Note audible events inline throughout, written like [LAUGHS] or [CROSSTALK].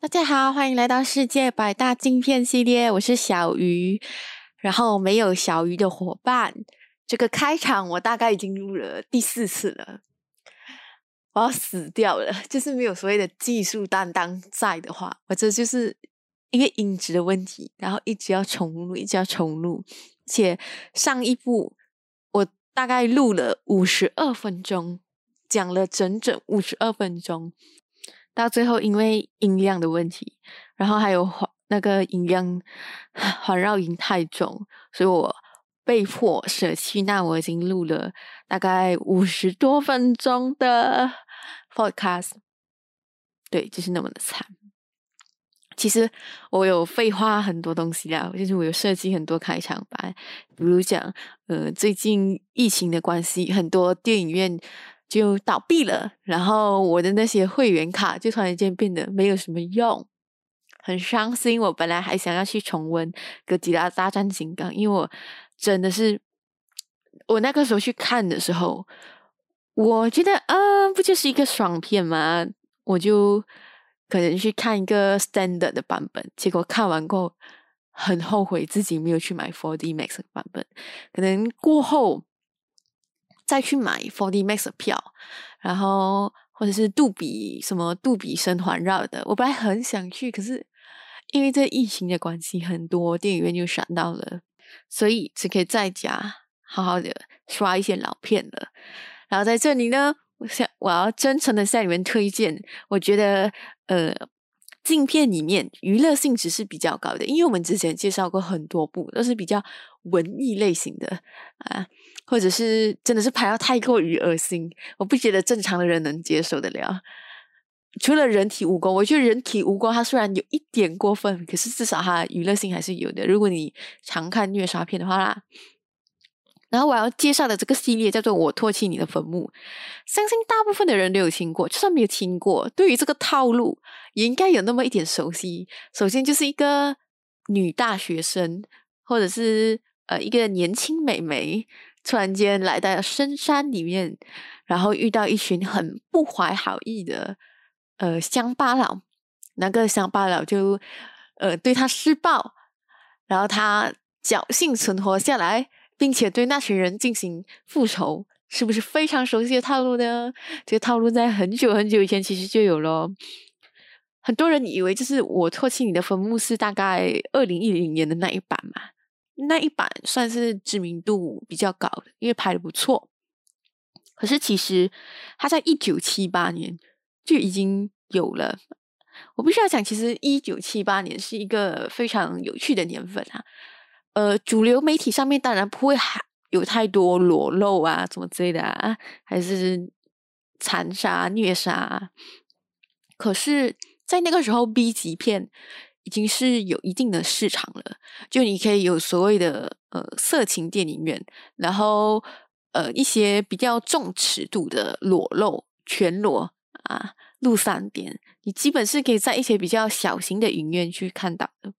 大家好，欢迎来到世界百大镜片系列，我是小鱼。然后没有小鱼的伙伴，这个开场我大概已经录了第四次了，我要死掉了。就是没有所谓的技术担当在的话，我这就是因为音质的问题，然后一直要重录，一直要重录。且上一部我大概录了五十二分钟，讲了整整五十二分钟，到最后因为音量的问题，然后还有环那个音量环绕音太重，所以我被迫舍弃。那我已经录了大概五十多分钟的 podcast，对，就是那么的惨。其实我有废话很多东西啦，就是我有设计很多开场白，比如讲，呃，最近疫情的关系，很多电影院就倒闭了，然后我的那些会员卡就突然间变得没有什么用。很伤心，我本来还想要去重温《哥吉拉大战金刚》，因为我真的是，我那个时候去看的时候，我觉得啊，不就是一个爽片吗？我就可能去看一个 standard 的版本，结果看完过后很后悔自己没有去买 4D Max 的版本，可能过后再去买 4D Max 的票，然后或者是杜比什么杜比声环绕的，我本来很想去，可是。因为这疫情的关系，很多电影院就闪到了，所以只可以在家好好的刷一些老片了。然后在这里呢，我想我要真诚的向你们推荐，我觉得呃，镜片里面娱乐性质是比较高的，因为我们之前介绍过很多部都是比较文艺类型的啊，或者是真的是拍到太过于恶心，我不觉得正常的人能接受得了。除了人体蜈蚣，我觉得人体蜈蚣它虽然有一点过分，可是至少它娱乐性还是有的。如果你常看虐杀片的话啦，然后我要介绍的这个系列叫做《我唾弃你的坟墓》，相信大部分的人都有听过，就算没有听过，对于这个套路也应该有那么一点熟悉。首先就是一个女大学生，或者是呃一个年轻美眉，突然间来到深山里面，然后遇到一群很不怀好意的。呃，乡巴佬，那个乡巴佬就呃对他施暴，然后他侥幸存活下来，并且对那群人进行复仇，是不是非常熟悉的套路呢？这个套路在很久很久以前其实就有了。很多人以为就是我唾弃你的坟墓是大概二零一零年的那一版嘛，那一版算是知名度比较高的，因为拍的不错。可是其实他在一九七八年。就已经有了。我必须要讲，其实一九七八年是一个非常有趣的年份啊。呃，主流媒体上面当然不会还有太多裸露啊，什么之类的啊，还是残杀虐杀。可是，在那个时候，B 级片已经是有一定的市场了。就你可以有所谓的呃色情电影院，然后呃一些比较重尺度的裸露全裸。啊，露三点，你基本是可以在一些比较小型的影院去看到的。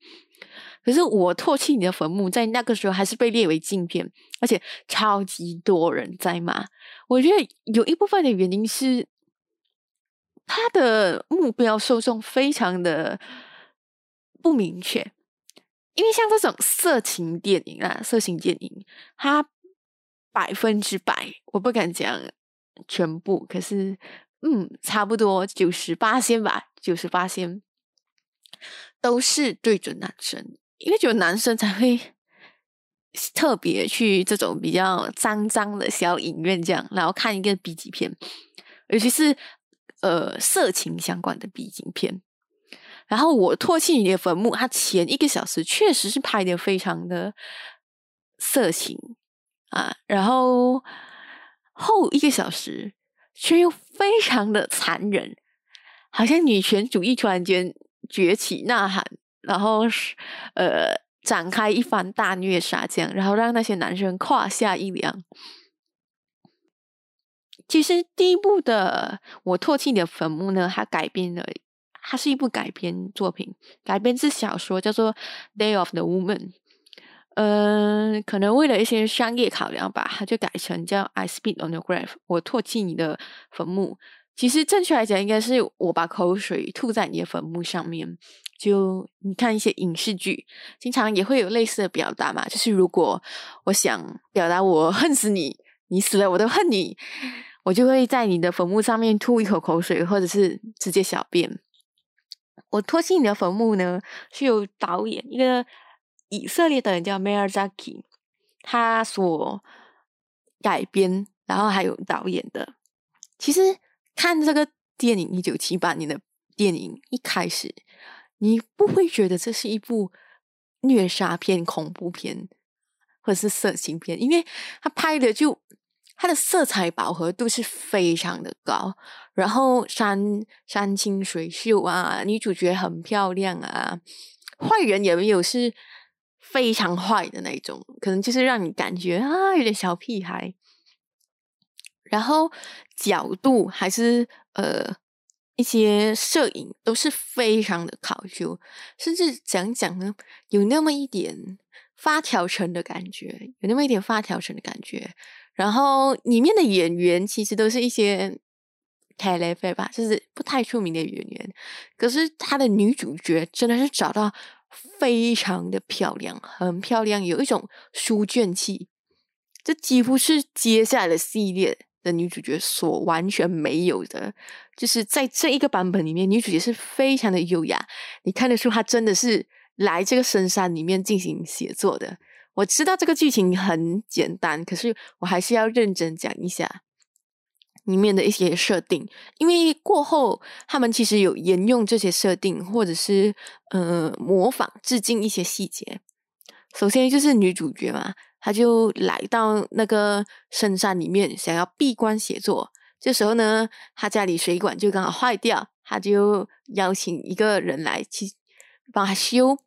可是我唾弃你的坟墓，在那个时候还是被列为禁片，而且超级多人在骂。我觉得有一部分的原因是，他的目标受众非常的不明确。因为像这种色情电影啊，色情电影，它百分之百，我不敢讲全部，可是。嗯，差不多九十八仙吧，九十八仙都是对准男生，因为只有男生才会特别去这种比较脏脏的小影院这样，然后看一个 B 级片，尤其是呃色情相关的 B 级片。然后我唾弃你的坟墓，它前一个小时确实是拍的非常的色情啊，然后后一个小时。却又非常的残忍，好像女权主义突然间崛起呐喊，然后是呃展开一番大虐杀，这样，然后让那些男生胯下一凉。其实第一部的《我唾弃你的坟墓》呢，它改编了，它是一部改编作品，改编自小说叫做《Day of the Woman》。嗯，可能为了一些商业考量吧，它就改成叫 "I spit on your grave"，我唾弃你的坟墓。其实正确来讲，应该是我把口水吐在你的坟墓上面。就你看一些影视剧，经常也会有类似的表达嘛。就是如果我想表达我恨死你，你死了我都恨你，我就会在你的坟墓上面吐一口口水，或者是直接小便。我唾弃你的坟墓呢，是由导演一个以色列的人叫 Meir Zaki，他所改编，然后还有导演的。其实看这个电影一九七八年的电影一开始。你不会觉得这是一部虐杀片、恐怖片，或是色情片，因为他拍的就它的色彩饱和度是非常的高，然后山山清水秀啊，女主角很漂亮啊，坏人也没有是非常坏的那种，可能就是让你感觉啊有点小屁孩，然后角度还是呃。一些摄影都是非常的考究，甚至讲讲呢，有那么一点发条成的感觉，有那么一点发条成的感觉。然后里面的演员其实都是一些凯雷菲吧，就是不太出名的演员。可是他的女主角真的是找到非常的漂亮，很漂亮，有一种书卷气。这几乎是接下来的系列。的女主角所完全没有的，就是在这一个版本里面，女主角是非常的优雅。你看得出她真的是来这个深山里面进行写作的。我知道这个剧情很简单，可是我还是要认真讲一下里面的一些设定，因为过后他们其实有沿用这些设定，或者是呃模仿致敬一些细节。首先就是女主角嘛。她就来到那个深山里面，想要闭关写作。这时候呢，她家里水管就刚好坏掉，她就邀请一个人来去帮她修。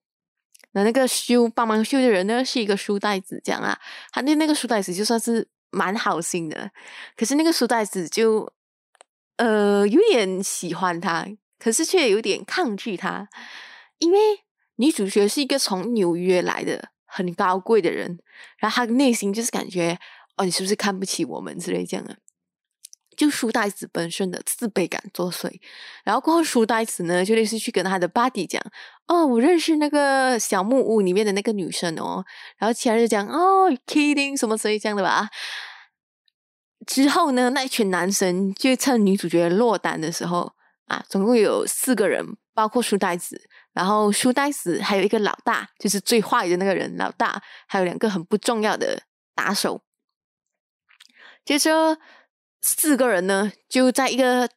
那那个修帮忙修的人呢，是一个书呆子，这样啊。他对那个书呆子就算是蛮好心的，可是那个书呆子就呃有点喜欢他，可是却有点抗拒他，因为女主角是一个从纽约来的。很高贵的人，然后他内心就是感觉哦，你是不是看不起我们之类这样的？就书呆子本身的自卑感作祟，然后过后书呆子呢，就类似去跟他的 buddy 讲哦，我认识那个小木屋里面的那个女生哦，然后其他人就讲哦，kidding 什么所以这样的吧。之后呢，那一群男生就趁女主角落单的时候啊，总共有四个人，包括书呆子。然后书呆子还有一个老大，就是最坏的那个人。老大还有两个很不重要的打手。接着四个人呢，就在一个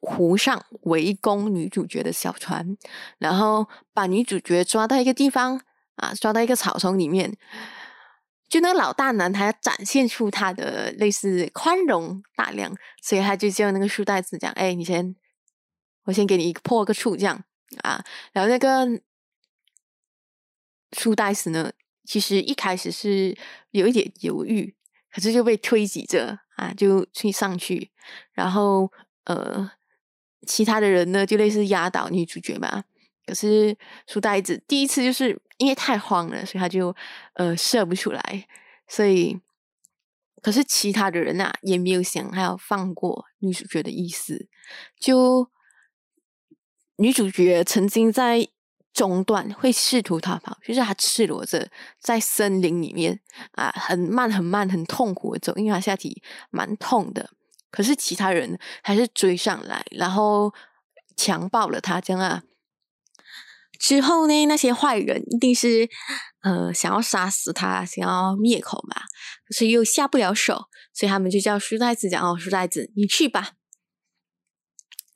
湖上围攻女主角的小船，然后把女主角抓到一个地方啊，抓到一个草丛里面。就那个老大男，他要展现出他的类似宽容大量，所以他就叫那个书呆子讲：“哎，你先，我先给你破个处，这样。”啊，然后那个书呆子呢，其实一开始是有一点犹豫，可是就被推挤着啊，就去上去，然后呃，其他的人呢就类似压倒女主角嘛。可是书呆子第一次就是因为太慌了，所以他就呃射不出来，所以可是其他的人呐也没有想还要放过女主角的意思，就。女主角曾经在中段会试图逃跑，就是他赤裸着在森林里面啊，很慢、很慢、很痛苦的走，因为他下体蛮痛的。可是其他人还是追上来，然后强暴了他，这样啊。之后呢，那些坏人一定是呃想要杀死他，想要灭口嘛，可是又下不了手，所以他们就叫书呆子讲：“哦，书呆子，你去吧。”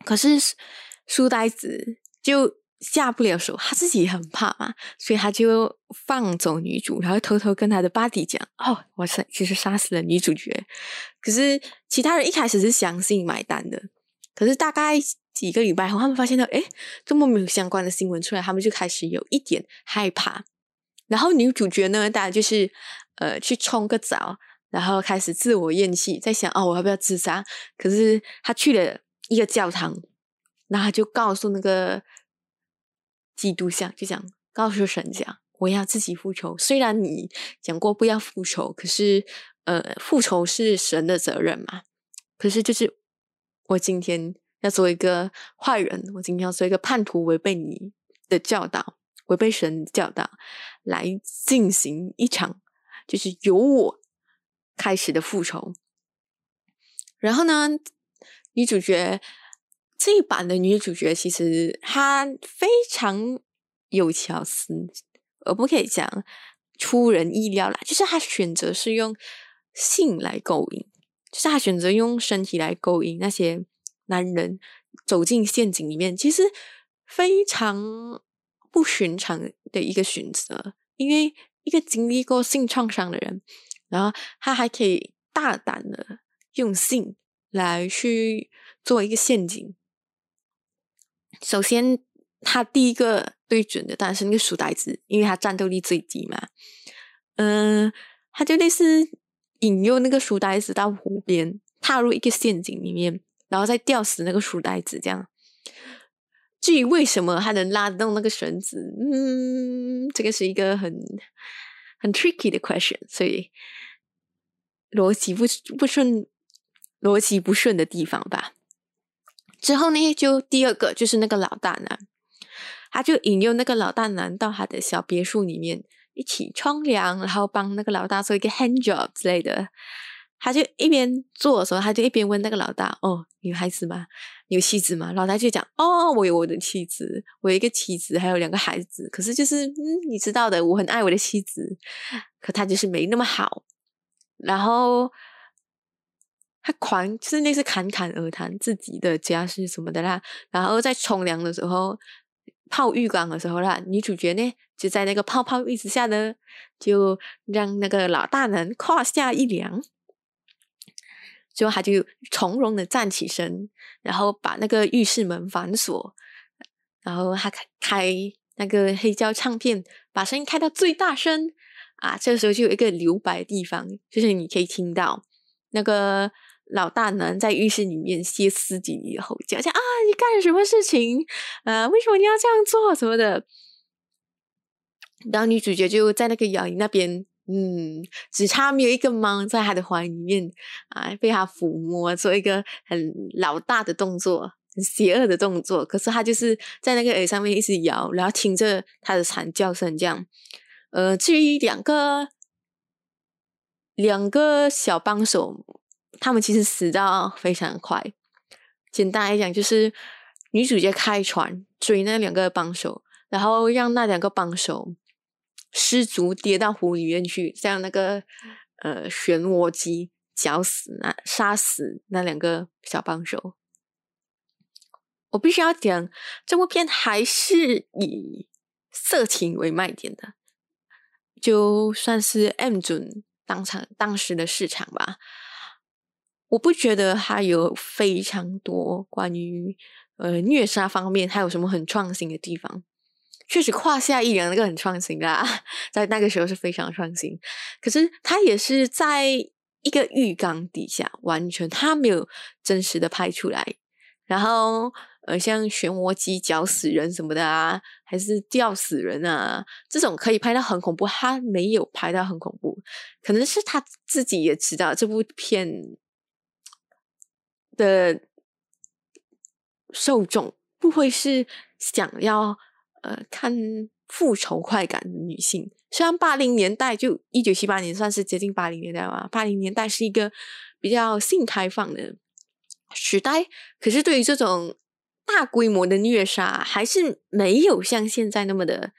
可是。书呆子就下不了手，他自己很怕嘛，所以他就放走女主，然后偷偷跟他的 buddy 讲：“哦，我是其实杀死了女主角。”可是其他人一开始是相信买单的，可是大概几个礼拜后，他们发现到，哎，这么没有相关的新闻出来，他们就开始有一点害怕。然后女主角呢，当然就是呃去冲个澡，然后开始自我厌弃，在想：“哦，我要不要自杀？”可是她去了一个教堂。那他就告诉那个基督像，就讲告诉神讲，我要自己复仇。虽然你讲过不要复仇，可是呃，复仇是神的责任嘛。可是就是我今天要做一个坏人，我今天要做一个叛徒，违背你的教导，违背神教导，来进行一场就是由我开始的复仇。然后呢，女主角这一版的女主角其实她非常有巧思，我不可以讲出人意料啦，就是她选择是用性来勾引，就是她选择用身体来勾引那些男人走进陷阱里面，其实非常不寻常的一个选择，因为一个经历过性创伤的人，然后他还可以大胆的。用性来去做一个陷阱。首先，他第一个对准的当然是那个书呆子，因为他战斗力最低嘛。嗯，他就类似引诱那个书呆子到湖边，踏入一个陷阱里面，然后再吊死那个书呆子。这样，至于为什么他能拉动那个绳子，嗯，这个是一个很很 tricky 的 question，所以逻辑不不顺。逻辑不顺的地方吧。之后呢，就第二个就是那个老大男，他就引诱那个老大男到他的小别墅里面一起冲凉，然后帮那个老大做一个 hand job 之类的。他就一边做的时候，他就一边问那个老大：“哦，女孩子吗？有妻子吗？”老大就讲：“哦，我有我的妻子，我有一个妻子，还有两个孩子。可是就是嗯，你知道的，我很爱我的妻子，可他就是没那么好。”然后。他狂就是那是侃侃而谈自己的家事什么的啦，然后在冲凉的时候泡浴缸的时候啦，女主角呢就在那个泡泡浴之下呢，就让那个老大人胯下一凉，最后他就从容的站起身，然后把那个浴室门反锁，然后他开开那个黑胶唱片，把声音开到最大声。啊，这个时候就有一个留白地方，就是你可以听到那个。老大男在浴室里面歇斯底里吼叫，讲啊，你干什么事情？呃，为什么你要这样做？什么的？然后女主角就在那个摇椅那边，嗯，只差没有一个猫在他的怀里面啊，被他抚摸，做一个很老大的动作，很邪恶的动作。可是他就是在那个耳上面一直摇，然后听着他的惨叫声，这样。呃，至于两个两个小帮手。他们其实死到非常快。简单来讲，就是女主角开船追那两个帮手，然后让那两个帮手失足跌到湖里面去，像那个呃漩涡机绞死那杀死那两个小帮手。我必须要讲，这部片还是以色情为卖点的，就算是 M 准当场当时的市场吧。我不觉得它有非常多关于呃虐杀方面他有什么很创新的地方。确实胯下一凉那个很创新啦，在那个时候是非常创新。可是它也是在一个浴缸底下，完全它没有真实的拍出来。然后呃，像漩涡机绞死人什么的啊，还是吊死人啊，这种可以拍到很恐怖，他没有拍到很恐怖。可能是他自己也知道这部片。的受众不会是想要呃看复仇快感的女性。虽然八零年代就一九七八年算是接近八零年代嘛，八零年代是一个比较性开放的时代，可是对于这种大规模的虐杀，还是没有像现在那么的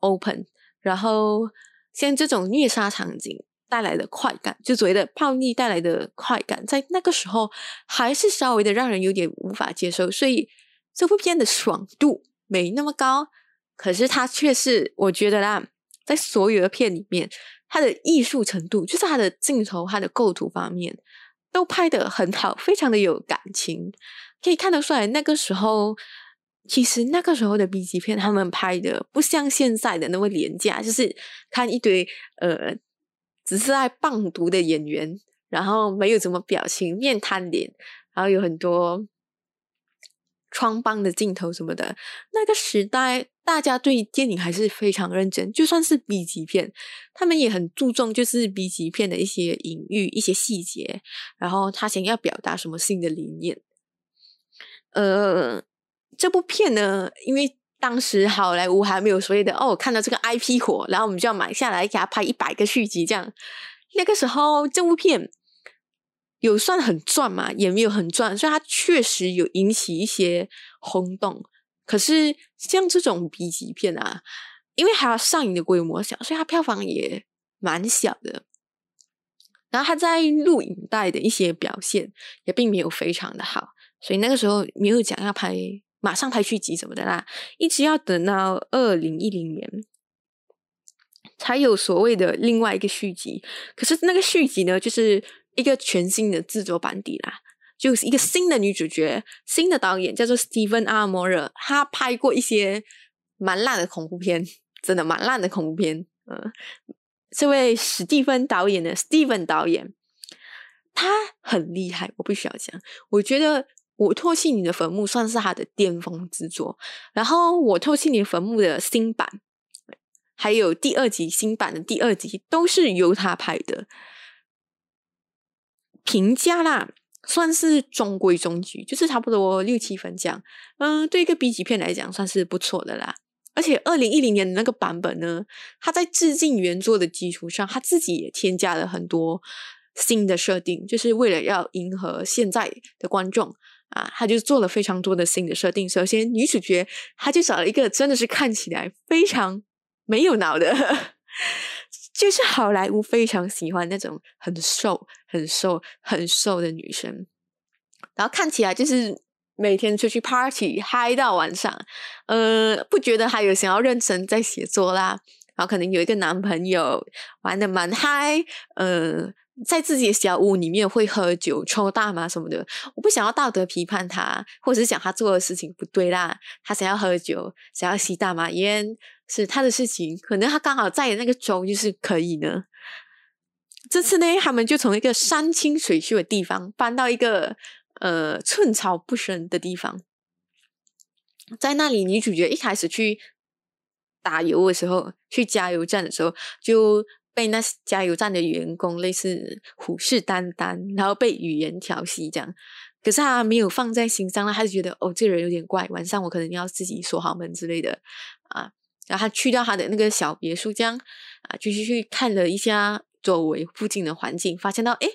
open。然后像这种虐杀场景。带来的快感，就所谓的暴力带来的快感，在那个时候还是稍微的让人有点无法接受，所以这部片的爽度没那么高，可是它却是我觉得啦，在所有的片里面，它的艺术程度，就是它的镜头、它的构图方面，都拍得很好，非常的有感情，可以看得出来，那个时候其实那个时候的 B 级片，他们拍的不像现在的那么廉价，就是看一堆呃。只是爱棒读的演员，然后没有什么表情，面瘫脸，然后有很多疮疤的镜头什么的。那个时代，大家对电影还是非常认真，就算是 B 级片，他们也很注重就是 B 级片的一些隐喻、一些细节，然后他想要表达什么新的理念。呃，这部片呢，因为当时好莱坞还没有所谓的哦，看到这个 IP 火，然后我们就要买下来给他拍一百个续集这样。那个时候这部片有算很赚嘛，也没有很赚，所以它确实有引起一些轰动。可是像这种 B 级片啊，因为还要上映的规模小，所以它票房也蛮小的。然后他在录影带的一些表现也并没有非常的好，所以那个时候没有讲要拍马上拍续集什么的啦，一直要等到二零一零年才有所谓的另外一个续集。可是那个续集呢，就是一个全新的制作班底啦，就是一个新的女主角、新的导演，叫做 Steven 阿摩尔，他拍过一些蛮烂的恐怖片，真的蛮烂的恐怖片，嗯。这位史蒂芬导演的 Steven 导演，他很厉害，我必须要讲。我觉得《我唾弃你的坟墓》算是他的巅峰之作。然后，《我唾弃你坟墓》的新版，还有第二集新版的第二集，都是由他拍的。评价啦，算是中规中矩，就是差不多六七分这样。嗯，对一个 B 级片来讲，算是不错的啦。而且二零一零年的那个版本呢，他在致敬原作的基础上，他自己也添加了很多新的设定，就是为了要迎合现在的观众啊，他就做了非常多的新的设定。首先，女主角他就找了一个真的是看起来非常没有脑的，就是好莱坞非常喜欢那种很瘦、很瘦、很瘦的女生，然后看起来就是。每天出去 party 嗨到晚上，呃，不觉得还有想要认真在写作啦。然后可能有一个男朋友玩的蛮嗨，呃，在自己的小屋里面会喝酒、抽大麻什么的。我不想要道德批判他，或者是讲他做的事情不对啦。他想要喝酒，想要吸大麻烟，是他的事情。可能他刚好在那个州就是可以呢。这次呢，他们就从一个山清水秀的地方搬到一个。呃，寸草不生的地方，在那里，女主角一开始去打油的时候，去加油站的时候，就被那加油站的员工类似虎视眈眈，然后被语言调戏这样。可是他没有放在心上，他就觉得哦，这人有点怪，晚上我可能要自己锁好门之类的啊。然后他去到他的那个小别墅，这样啊，就是去看了一下周围附近的环境，发现到哎，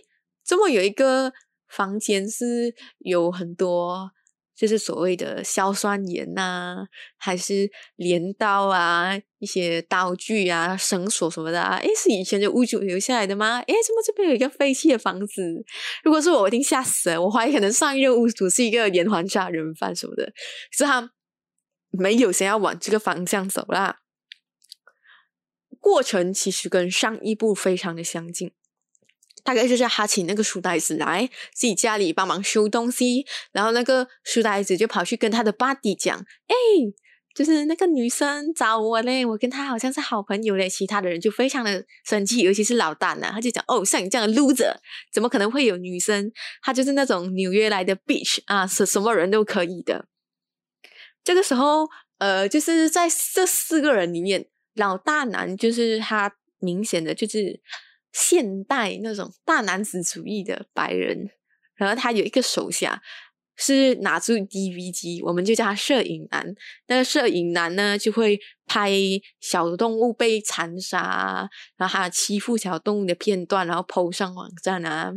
怎么有一个。房间是有很多，就是所谓的硝酸盐呐，还是镰刀啊，一些刀具啊，绳索什么的啊？诶，是以前的屋主留下来的吗？诶，怎么这边有一个废弃的房子？如果是我，我一定吓死了。我怀疑可能上一任屋主是一个连环杀人犯什么的，是他没有想要往这个方向走啦。过程其实跟上一部非常的相近。大概就是他请那个书呆子来自己家里帮忙修东西，然后那个书呆子就跑去跟他的 buddy 讲：“哎，就是那个女生找我嘞，我跟她好像是好朋友嘞。”其他的人就非常的生气，尤其是老大呢，他就讲：“哦，像你这样的 loser，怎么可能会有女生？他就是那种纽约来的 bitch 啊，是什么人都可以的。”这个时候，呃，就是在这四个人里面，老大男就是他明显的就是。现代那种大男子主义的白人，然后他有一个手下是拿住 DV 机，我们就叫他摄影男。那个摄影男呢，就会拍小动物被残杀，然后还有欺负小动物的片段，然后 PO 上网站啊，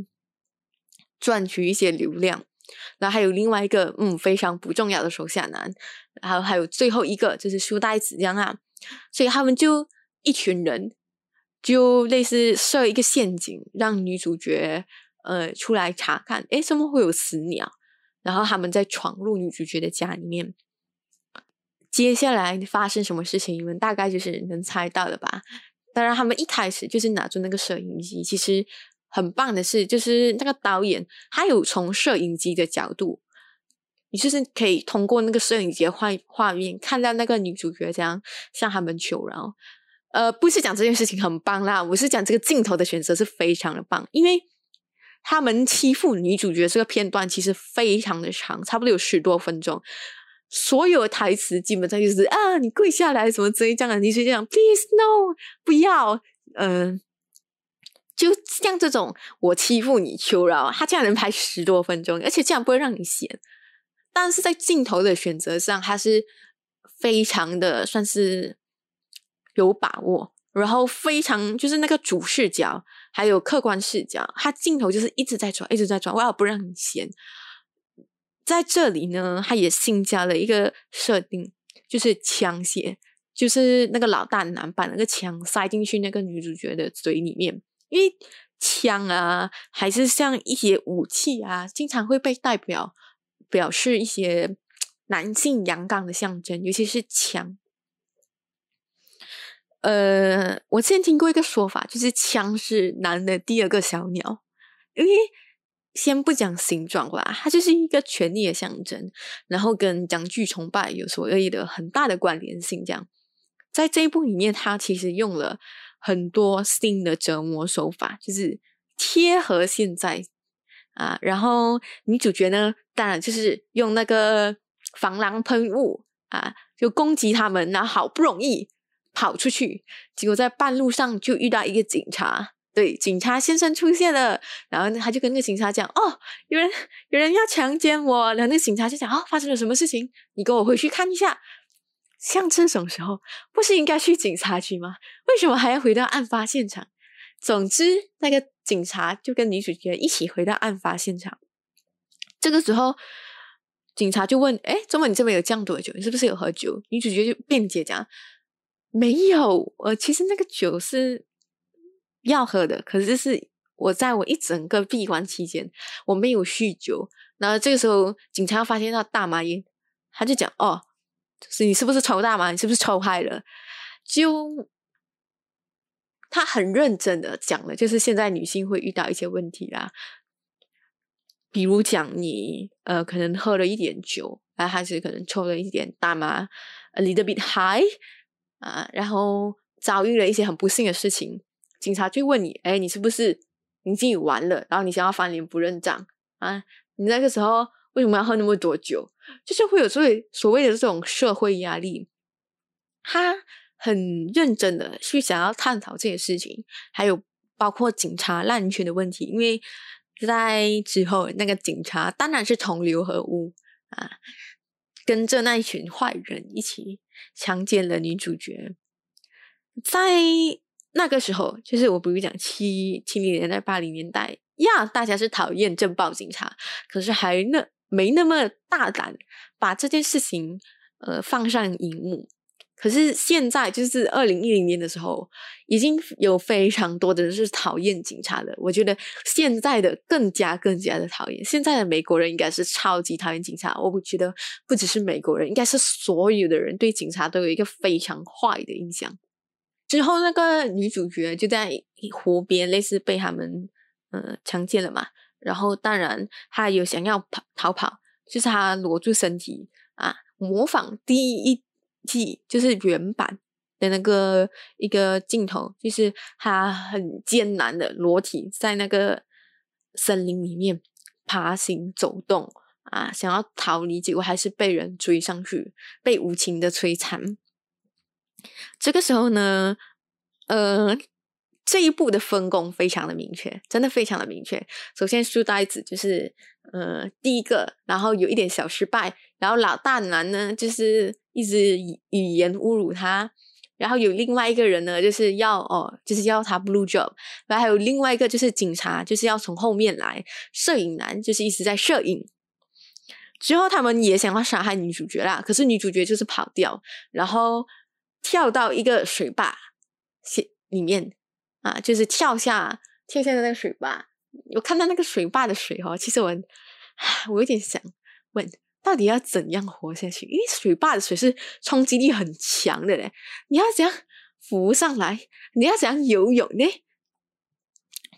赚取一些流量。然后还有另外一个嗯非常不重要的手下男，然后还有最后一个就是书呆子这样啊，所以他们就一群人。就类似设一个陷阱，让女主角呃出来查看，诶，怎么会有死鸟？然后他们再闯入女主角的家里面。接下来发生什么事情，你们大概就是能猜到的吧？当然，他们一开始就是拿住那个摄影机。其实很棒的是，就是那个导演他有从摄影机的角度，你就是可以通过那个摄影机的画画面看到那个女主角这样向他们求饶。呃，不是讲这件事情很棒啦，我是讲这个镜头的选择是非常的棒，因为他们欺负女主角这个片段其实非常的长，差不多有十多分钟，所有的台词基本上就是啊，你跪下来什么之类这样的，你是这样，please no，不要，嗯，就像这种我欺负你求饶，他竟然能拍十多分钟，而且这样不会让你嫌。但是在镜头的选择上，他是非常的算是有把握，然后非常就是那个主视角还有客观视角，他镜头就是一直在转，一直在转，我要不让你闲。在这里呢，他也新加了一个设定，就是枪械，就是那个老大男把那个枪塞进去那个女主角的嘴里面，因为枪啊，还是像一些武器啊，经常会被代表表示一些 [TSK] 男性阳刚的象征，尤其是枪。呃，我之前听过一个说法，就是枪是男的第二个小鸟，因为。先不讲形状吧，它就是一个权力的象征，然后跟讲具崇拜有所谓的很大的关联性。这样，在这一部里面，他其实用了很多新的折磨手法，就是贴合现在啊。然后女主角呢，当然就是用那个防狼喷雾啊，就攻击他们。然后好不容易跑出去，结果在半路上就遇到一个警察。对，警察先生出现了，然后他就跟那个警察讲：“哦，有人有人要强奸我。”然后那个警察就讲：“哦，发生了什么事情？你跟我回去看一下。”像这种时候，不是应该去警察局吗？为什么还要回到案发现场？总之，那个警察就跟女主角一起回到案发现场。这个时候，警察就问：“哎，周末你这边有这样多酒？你是不是有喝酒？”女主角就辩解讲：“没有，呃，其实那个酒是。”要喝的，可是是我在我一整个闭关期间，我没有酗酒。然后这个时候，警察发现到大麻烟，他就讲：“哦，就是你是不是抽大麻？你是不是抽嗨了？”就他很认真的讲了，就是现在女性会遇到一些问题啦，比如讲你呃可能喝了一点酒，然后还是可能抽了一点大麻，a little bit high 啊，然后遭遇了一些很不幸的事情。警察就问你：“哎，你是不是你自己完了？然后你想要翻脸不认账啊？你那个时候为什么要喝那么多酒？就是会有所谓所谓的这种社会压力。他很认真的去想要探讨这些事情，还有包括警察滥权的问题。因为在之后，那个警察当然是同流合污啊，跟着那一群坏人一起强奸了女主角，在。那个时候，就是我不如讲七七零年代、八零年代呀，大家是讨厌政报警察，可是还那没那么大胆把这件事情呃放上荧幕。可是现在就是二零一零年的时候，已经有非常多的人是讨厌警察的。我觉得现在的更加更加的讨厌。现在的美国人应该是超级讨厌警察。我不觉得不只是美国人，应该是所有的人对警察都有一个非常坏的印象。之后，那个女主角就在湖边，类似被他们呃强奸了嘛。然后，当然她有想要跑逃跑，就是她裸住身体啊，模仿第一季就是原版的那个一个镜头，就是他很艰难的裸体在那个森林里面爬行走动啊，想要逃离，结果还是被人追上去，被无情的摧残。这个时候呢，呃，这一步的分工非常的明确，真的非常的明确。首先，书呆子就是呃第一个，然后有一点小失败，然后老大男呢就是一直语言侮辱他，然后有另外一个人呢就是要哦就是要他 blue job，然后还有另外一个就是警察就是要从后面来，摄影男就是一直在摄影。之后他们也想要杀害女主角啦，可是女主角就是跑掉，然后。跳到一个水坝里面啊，就是跳下跳下的那个水坝。我看到那个水坝的水哦，其实我 [SIGHS] 我有点想问，到底要怎样活下去？因为水坝的水是冲击力很强的嘞，你要怎样浮上来？你要怎样游泳呢？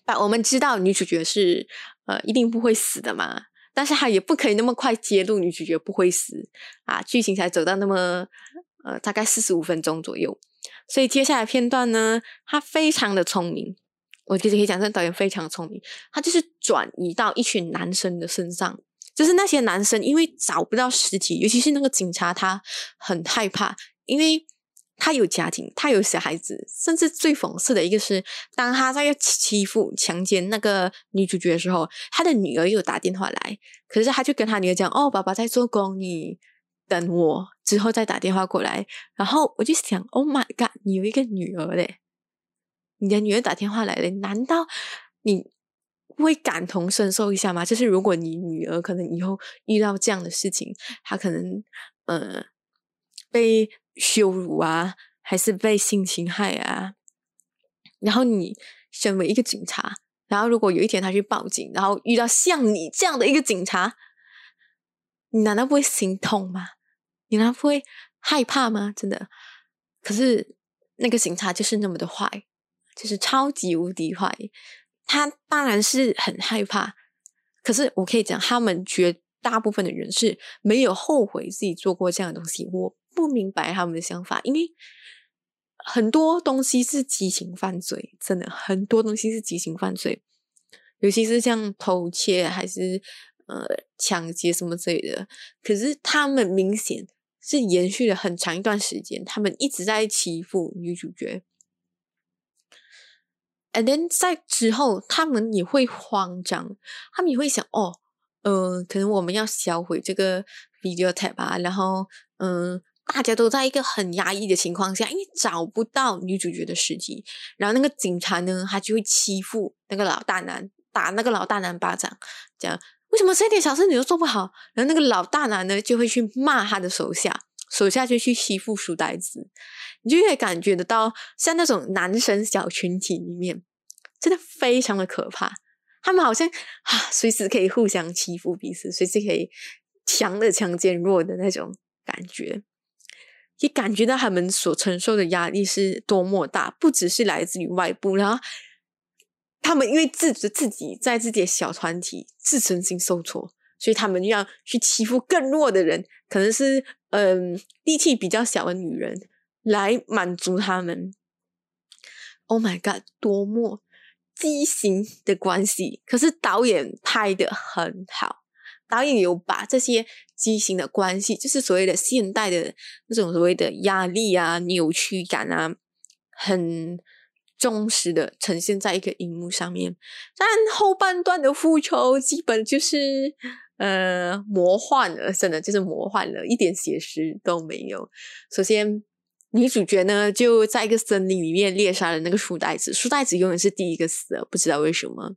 把我们知道女主角是呃一定不会死的嘛，但是她也不可以那么快揭露女主角不会死啊，剧情才走到那么。呃，大概四十五分钟左右，所以接下来片段呢，他非常的聪明，我其实可以讲，这导演非常聪明，他就是转移到一群男生的身上，就是那些男生因为找不到尸体，尤其是那个警察，他很害怕，因为他有家庭，他有小孩子，甚至最讽刺的一个是，当他在欺负、强奸那个女主角的时候，他的女儿又打电话来，可是他就跟他女儿讲：“哦，爸爸在做工，你等我之后再打电话过来。”然后我就想：“Oh my god，你有一个女儿嘞！你的女儿打电话来了，难道你会感同身受一下吗？就是如果你女儿可能以后遇到这样的事情，她可能呃被……羞辱啊，还是被性侵害啊？然后你身为一个警察，然后如果有一天她去报警，然后遇到像你这样的一个警察，你难道不会心痛吗？你难道不会害怕吗？真的？可是那个警察就是那么的坏，就是超级无敌坏。他当然是很害怕，可是我可以讲，他们绝大部分的人是没有后悔自己做过这样的东西。我。不明白他们的想法，因为很多东西是激情犯罪，真的很多东西是激情犯罪，尤其是像偷窃还是呃抢劫什么之类的。可是他们明显是延续了很长一段时间，他们一直在欺负女主角。And then 在之后，他们也会慌张，他们也会想：哦，嗯，可能我们要销毁这个 video tape 啊，然后嗯。大家都在一个很压抑的情况下，因为找不到女主角的尸体，然后那个警察呢，他就会欺负那个老大男，打那个老大男巴掌，讲为什么这点小事你都做不好？然后那个老大男呢，就会去骂他的手下，手下就去欺负书呆子，你就会感觉得到，像那种男生小群体里面，真的非常的可怕，他们好像啊，随时可以互相欺负彼此，随时可以强的强奸弱的那种感觉。也感觉到他们所承受的压力是多么大，不只是来自于外部，然后他们因为自自己在自己的小团体自尊心受挫，所以他们要去欺负更弱的人，可能是嗯力气比较小的女人来满足他们。Oh my god，多么畸形的关系！可是导演拍的很好。导演有把这些畸形的关系，就是所谓的现代的那种所谓的压力啊、扭曲感啊，很忠实的呈现在一个荧幕上面。但后半段的复仇基本就是呃魔幻了，真的就是魔幻了，一点写实都没有。首先，女主角呢就在一个森林里面猎杀了那个书呆子，书呆子永远是第一个死的，不知道为什么。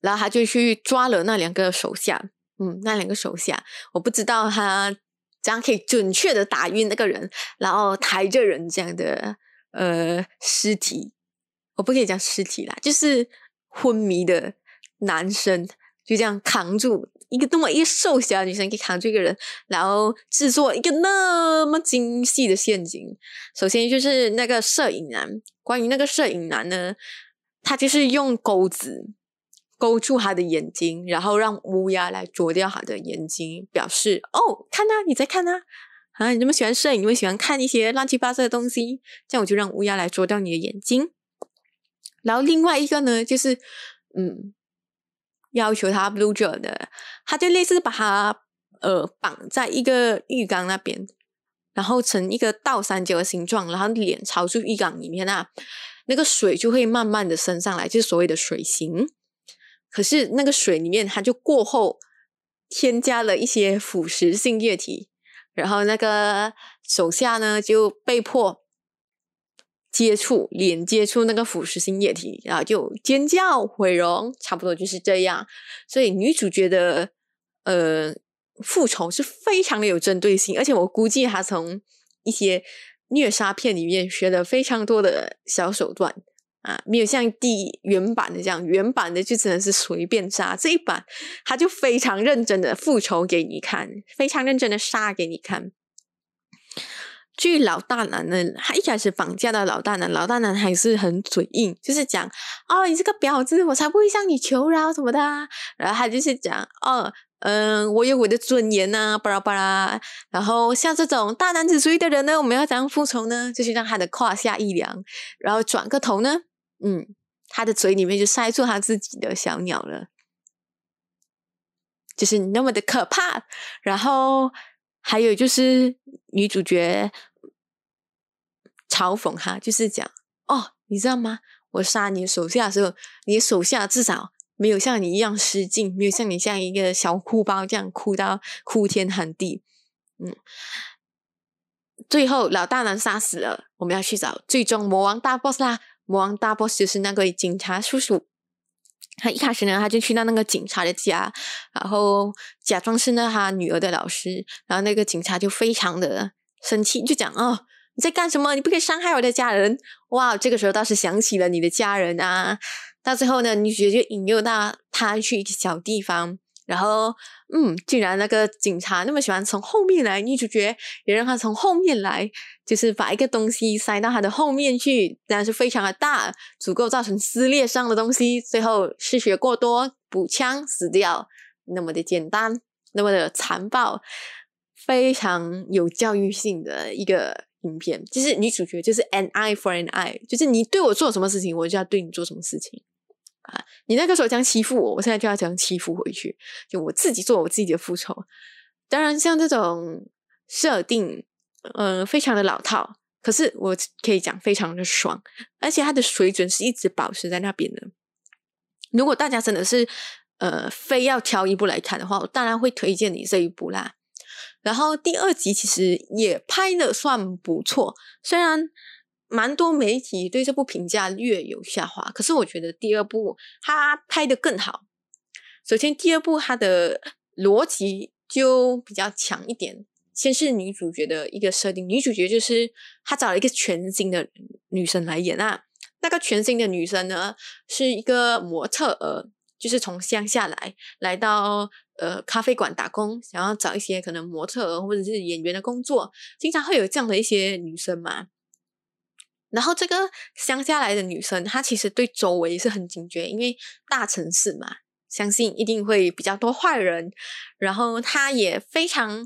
然后他就去抓了那两个手下，嗯，那两个手下，我不知道他怎样可以准确的打晕那个人，然后抬着人这样的呃尸体，我不可以讲尸体啦，就是昏迷的男生就这样扛住一个那么一个瘦小的女生可以扛住一个人，然后制作一个那么精细的陷阱。首先就是那个摄影男，关于那个摄影男呢，他就是用钩子。勾住他的眼睛，然后让乌鸦来啄掉他的眼睛，表示哦，看啊，你在看啊，啊，你这么喜欢摄影，你会喜欢看一些乱七八糟的东西，这样我就让乌鸦来啄掉你的眼睛。然后另外一个呢，就是嗯，要求他 blue j 的，他就类似把他呃绑在一个浴缸那边，然后成一个倒三角的形状，然后脸朝住浴缸里面啊，那个水就会慢慢的升上来，就是所谓的水形。可是那个水里面，它就过后添加了一些腐蚀性液体，然后那个手下呢就被迫接触脸接触那个腐蚀性液体，然后就尖叫毁容，差不多就是这样。所以女主角的呃复仇是非常的有针对性，而且我估计她从一些虐杀片里面学了非常多的小手段。啊，没有像第原版的这样，原版的就只能是随便杀。这一版他就非常认真的复仇给你看，非常认真的杀给你看。据老大男呢，他一开始绑架到老大男，老大男还是很嘴硬，就是讲哦，你这个婊子，我才不会向你求饶什么的。然后他就是讲哦，嗯，我有我的尊严呐，巴拉巴拉。然后像这种大男子主义的人呢，我们要怎样复仇呢？就是让他的胯下一凉，然后转个头呢。嗯，他的嘴里面就塞住他自己的小鸟了，就是那么的可怕。然后还有就是女主角嘲讽他，就是讲哦，你知道吗？我杀你手下的时候，你手下至少没有像你一样失禁，没有像你像一个小哭包这样哭到哭天喊地。嗯，最后老大难杀死了，我们要去找最终魔王大 boss 啦。魔王大 boss 就是那个警察叔叔。他一开始呢，他就去到那个警察的家，然后假装是那他女儿的老师，然后那个警察就非常的生气，就讲哦。你在干什么？你不可以伤害我的家人！哇，这个时候倒是想起了你的家人啊。到最后呢，女主角就引诱到他去一个小地方，然后，嗯，竟然那个警察那么喜欢从后面来，女主角也让他从后面来，就是把一个东西塞到他的后面去，但是非常的大，足够造成撕裂伤的东西。最后失血过多，补枪死掉，那么的简单，那么的残暴，非常有教育性的一个。影片就是女主角，就是 an eye for an eye，就是你对我做什么事情，我就要对你做什么事情啊！你那个时候这样欺负我，我现在就要这样欺负回去，就我自己做我自己的复仇。当然，像这种设定，嗯，非常的老套，可是我可以讲非常的爽，而且它的水准是一直保持在那边的。如果大家真的是呃非要挑一部来看的话，我当然会推荐你这一部啦。然后第二集其实也拍的算不错，虽然蛮多媒体对这部评价略有下滑，可是我觉得第二部它拍的更好。首先，第二部它的逻辑就比较强一点。先是女主角的一个设定，女主角就是她找了一个全新的女生来演啊。那个全新的女生呢，是一个模特儿，就是从乡下来来到。呃，咖啡馆打工，想要找一些可能模特儿或者是演员的工作，经常会有这样的一些女生嘛。然后这个乡下来的女生，她其实对周围是很警觉，因为大城市嘛，相信一定会比较多坏人。然后她也非常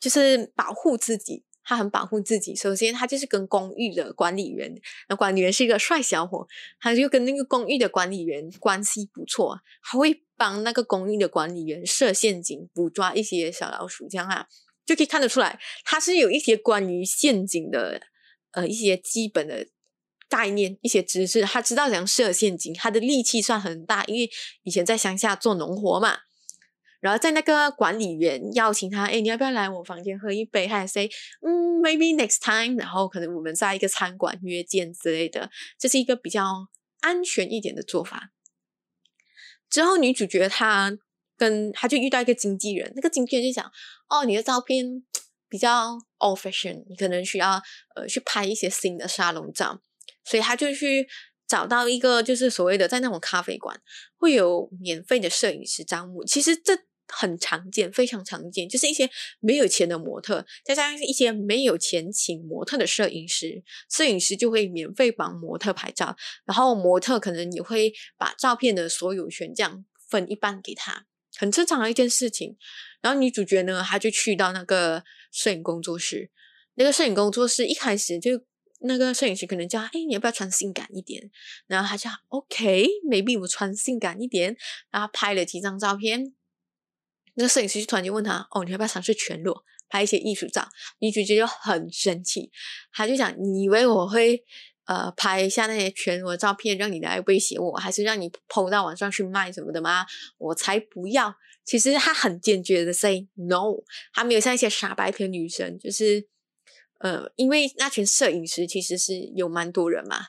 就是保护自己。她很保护自己。首先，她就是跟公寓的管理员，那管理员是一个帅小伙，他就跟那个公寓的管理员关系不错，还会帮那个公寓的管理员设陷阱，捕抓一些小老鼠，这样啊，就可以看得出来，他是有一些关于陷阱的呃一些基本的概念、一些知识，他知道怎样设陷阱，他的力气算很大，因为以前在乡下做农活嘛。然后在那个管理员邀请他，哎，你要不要来我房间喝一杯？还 say，嗯，maybe next time。然后可能我们在一个餐馆约见之类的，这是一个比较安全一点的做法。之后女主角她跟她就遇到一个经纪人，那个经纪人就讲，哦，你的照片比较 old fashion，你可能需要呃去拍一些新的沙龙照，所以他就去找到一个就是所谓的在那种咖啡馆会有免费的摄影师招募。其实这很常见，非常常见，就是一些没有钱的模特，再加上一些没有钱请模特的摄影师，摄影师就会免费帮模特拍照，然后模特可能也会把照片的所有权这样分一半给他，很正常的一件事情。然后女主角呢，她就去到那个摄影工作室，那个摄影工作室一开始就那个摄影师可能叫，哎，你要不要穿性感一点？然后她就 OK，maybe 我穿性感一点，然后拍了几张照片。那个摄影师就突然间问他：“哦，你要不要尝试全裸拍一些艺术照？”女主角就很生气，她就想：“你以为我会呃拍一下那些全裸照片，让你来威胁我，还是让你抛到网上去卖什么的吗？我才不要！”其实他很坚决的 say no，他没有像一些傻白甜女生，就是呃，因为那群摄影师其实是有蛮多人嘛。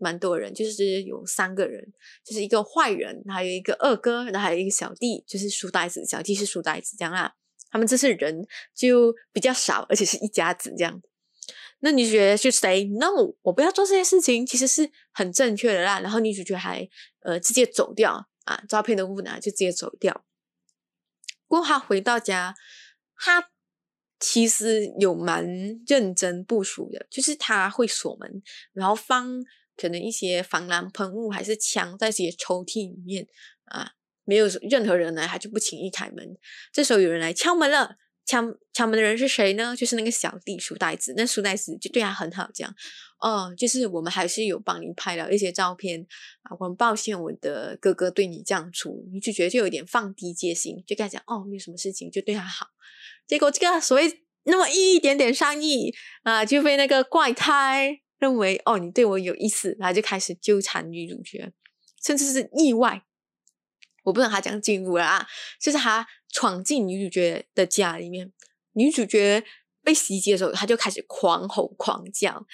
蛮多人，就是有三个人，就是一个坏人，还有一个二哥，然后还有一个小弟，就是书呆子，小弟是书呆子，这样啊。他们这些人就比较少，而且是一家子这样。那女主角就 say no，我不要做这些事情，其实是很正确的啦。然后女主角还呃直接走掉啊，照片都不拿就直接走掉。过他回到家，他其实有蛮认真部署的，就是他会锁门，然后放。可能一些防狼喷雾还是枪在这些抽屉里面啊，没有任何人来，他就不轻易开门。这时候有人来敲门了，敲敲门的人是谁呢？就是那个小弟书呆子。那书呆子就对他很好，这样哦，就是我们还是有帮你拍了一些照片啊。我很抱歉，我的哥哥对你这样处，你就觉得就有点放低戒心，就跟他讲哦，没有什么事情，就对他好。结果这个所谓那么一点点善意啊，就被那个怪胎。认为哦你对我有意思，然后就开始纠缠女主角，甚至是意外。我不知道他讲进入了啊，就是他闯进女主角的家里面，女主角被袭击的时候，她就开始狂吼狂叫。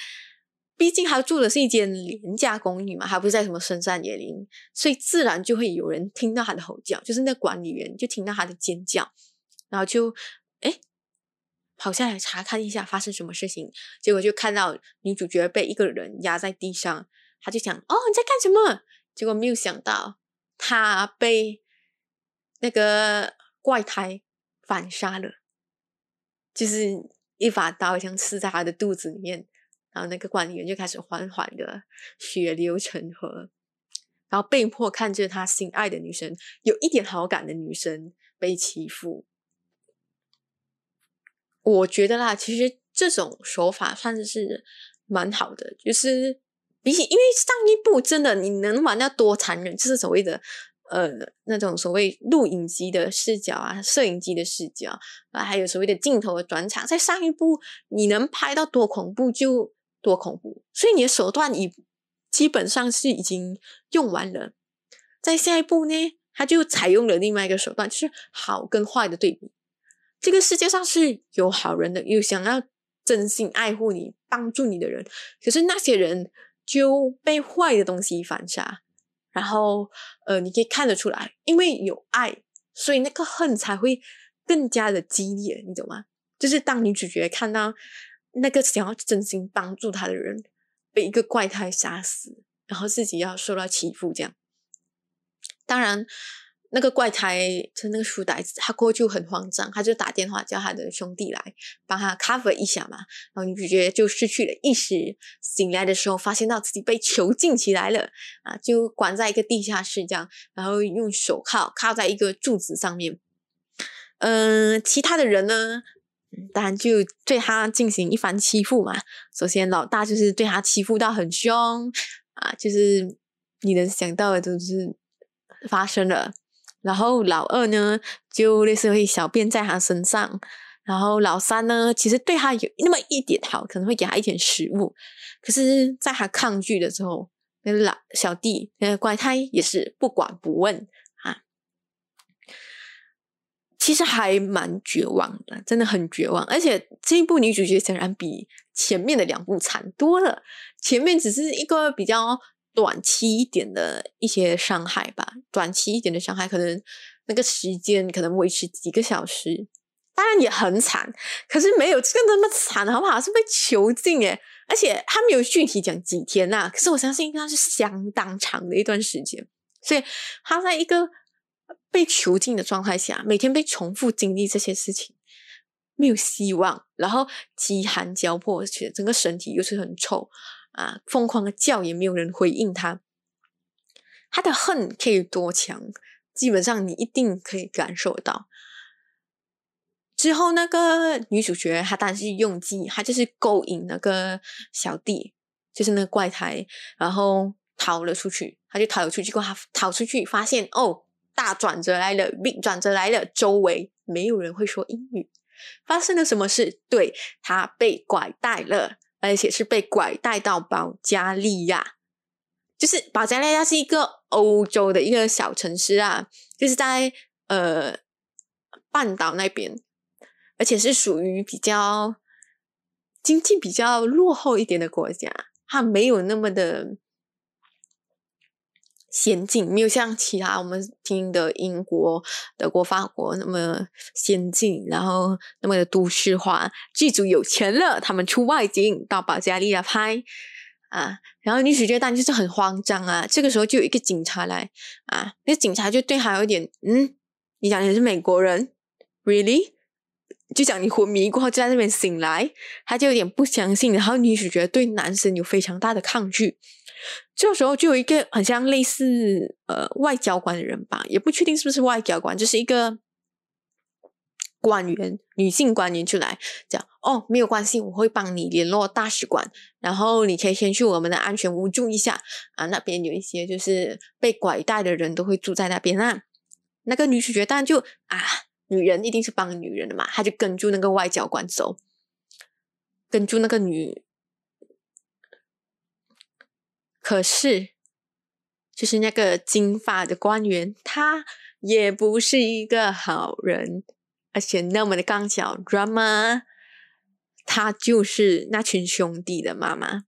毕竟她住的是一间廉价公寓嘛，还不是在什么深山野林，所以自然就会有人听到她的吼叫，就是那管理员就听到她的尖叫，然后就哎跑下来查看一下发生什么事情，结果就看到女主角被一个人压在地上，他就想哦你在干什么？结果没有想到他被那个怪胎反杀了，就是一把刀像刺在他的肚子里面。然后那个管理员就开始缓缓的血流成河，然后被迫看着他心爱的女生，有一点好感的女生被欺负。我觉得啦，其实这种手法算是蛮好的，就是比起因为上一部真的你能玩到多残忍，就是所谓的呃那种所谓录影机的视角啊，摄影机的视角啊，还有所谓的镜头的转场，在上一部你能拍到多恐怖就。多恐怖！所以你的手段已基本上是已经用完了，在下一步呢，他就采用了另外一个手段，就是好跟坏的对比。这个世界上是有好人的，有想要真心爱护你、帮助你的人，可是那些人就被坏的东西反杀。然后，呃，你可以看得出来，因为有爱，所以那个恨才会更加的激烈，你懂吗？就是当女主角看到。那个想要真心帮助她的人被一个怪胎杀死，然后自己要受到欺负，这样。当然，那个怪胎就那个书呆子，他过去就很慌张，他就打电话叫他的兄弟来帮他 cover 一下嘛。然后女主角就失去了意识，醒来的时候发现到自己被囚禁起来了啊，就关在一个地下室这样，然后用手铐铐在一个柱子上面。嗯，其他的人呢？当然就对他进行一番欺负嘛。首先，老大就是对他欺负到很凶啊，就是你能想到的都是发生了。然后老二呢，就类似会小便在他身上。然后老三呢，其实对他有那么一点好，可能会给他一点食物。可是，在他抗拒的时候，那个老小弟那个怪胎也是不管不问啊。其实还蛮绝望的，真的很绝望。而且这一部女主角显然比前面的两部惨多了。前面只是一个比较短期一点的一些伤害吧，短期一点的伤害，可能那个时间可能维持几个小时，当然也很惨。可是没有这个那么惨，好不好？是被囚禁耶，而且他没有具体讲几天呐。可是我相信应该是相当长的一段时间，所以他在一个。被囚禁的状态下，每天被重复经历这些事情，没有希望，然后饥寒交迫，且整个身体又是很臭啊，疯狂的叫也没有人回应他。他的恨可以多强？基本上你一定可以感受到。之后那个女主角，她当然是用计，她就是勾引那个小弟，就是那个怪胎，然后逃了出去。他就逃了出去，过他逃出去，发现哦。大转折来了，big 转折来了，周围没有人会说英语。发生了什么事？对他被拐带了，而且是被拐带到保加利亚。就是保加利亚是一个欧洲的一个小城市啊，就是在呃半岛那边，而且是属于比较经济比较落后一点的国家，它没有那么的。先进没有像其他我们听的英国、德国、法国那么先进，然后那么的都市化。剧组有钱了，他们出外景到保加利亚拍啊，然后女主角当然就是很慌张啊。这个时候就有一个警察来啊，那警察就对他有点嗯，你讲你是美国人，really？就讲你昏迷过后就在那边醒来，他就有点不相信。然后女主角对男生有非常大的抗拒。这时候就有一个很像类似呃外交官的人吧，也不确定是不是外交官，就是一个官员，女性官员就来讲哦，没有关系，我会帮你联络大使馆，然后你可以先去我们的安全屋住一下啊，那边有一些就是被拐带的人都会住在那边啊。那个女主角当然就啊，女人一定是帮女人的嘛，她就跟住那个外交官走，跟住那个女。可是，就是那个金发的官员，他也不是一个好人，而且那么的刚巧，drama，他就是那群兄弟的妈妈。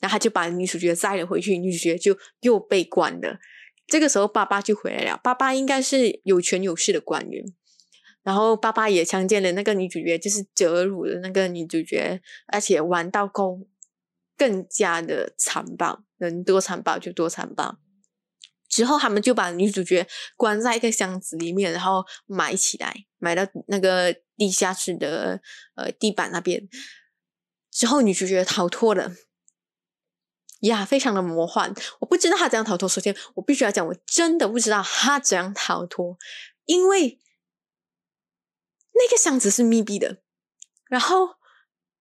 然后他就把女主角载了回去，女主角就又被关了。这个时候，爸爸就回来了。爸爸应该是有权有势的官员。然后，爸爸也强奸了那个女主角，就是折辱了那个女主角，而且玩到够更加的残暴，能多残暴就多残暴。之后，他们就把女主角关在一个箱子里面，然后埋起来，埋到那个地下室的呃地板那边。之后，女主角逃脱了。呀，非常的魔幻。我不知道他怎样逃脱。首先，我必须要讲，我真的不知道他怎样逃脱，因为那个箱子是密闭的。然后，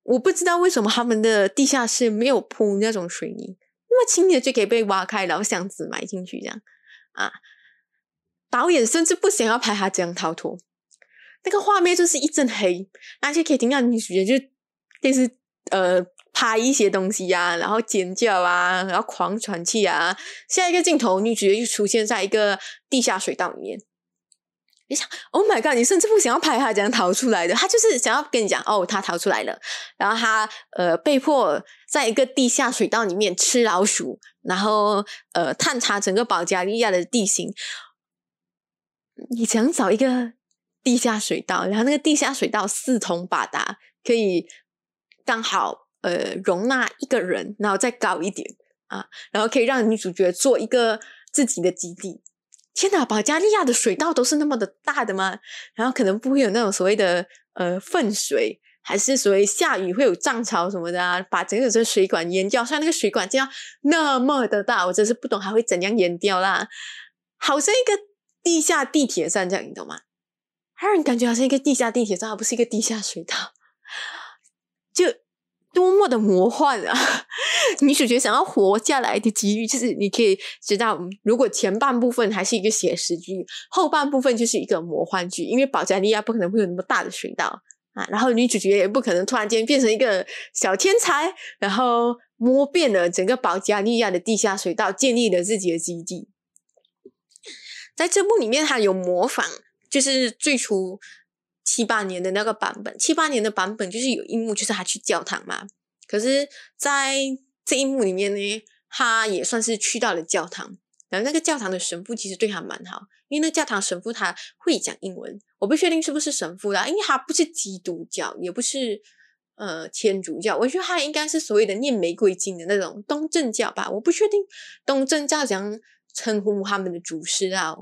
我不知道为什么他们的地下室没有铺那种水泥，那么轻易的就可以被挖开，然后箱子埋进去这样啊。导演甚至不想要拍他这样逃脱，那个画面就是一阵黑，而且可以听到女主角就电视呃。拍一些东西呀，然后尖叫啊，然后狂喘气啊。下一个镜头，女主角就出现在一个地下水道里面。你想，Oh my god！你甚至不想要拍他怎样逃出来的，他就是想要跟你讲，哦，他逃出来了。然后他呃被迫在一个地下水道里面吃老鼠，然后呃探查整个保加利亚的地形。你想找一个地下水道，然后那个地下水道四通八达，可以刚好。呃，容纳一个人，然后再高一点啊，然后可以让女主角做一个自己的基地。天哪，保加利亚的水道都是那么的大的吗？然后可能不会有那种所谓的呃粪水，还是所谓下雨会有涨潮什么的啊，把整个这水管淹掉。虽然那个水管这样那么的大，我真是不懂还会怎样淹掉啦。好像一个地下地铁站这样，你懂吗？让人感觉好像一个地下地铁站，而不是一个地下水道，多么的魔幻啊！[LAUGHS] 女主角想要活下来的几率，就是你可以知道，如果前半部分还是一个写实剧，后半部分就是一个魔幻剧，因为保加利亚不可能会有那么大的水道啊，然后女主角也不可能突然间变成一个小天才，然后摸遍了整个保加利亚的地下水道，建立了自己的基地。在这部里面，他有模仿，就是最初。七八年的那个版本，七八年的版本就是有一幕，就是他去教堂嘛。可是，在这一幕里面呢，他也算是去到了教堂。然后那个教堂的神父其实对他蛮好，因为那教堂神父他会讲英文。我不确定是不是神父啦，因为他不是基督教，也不是呃天主教。我觉得他应该是所谓的念玫瑰经的那种东正教吧。我不确定东正教怎样称呼他们的主师啊。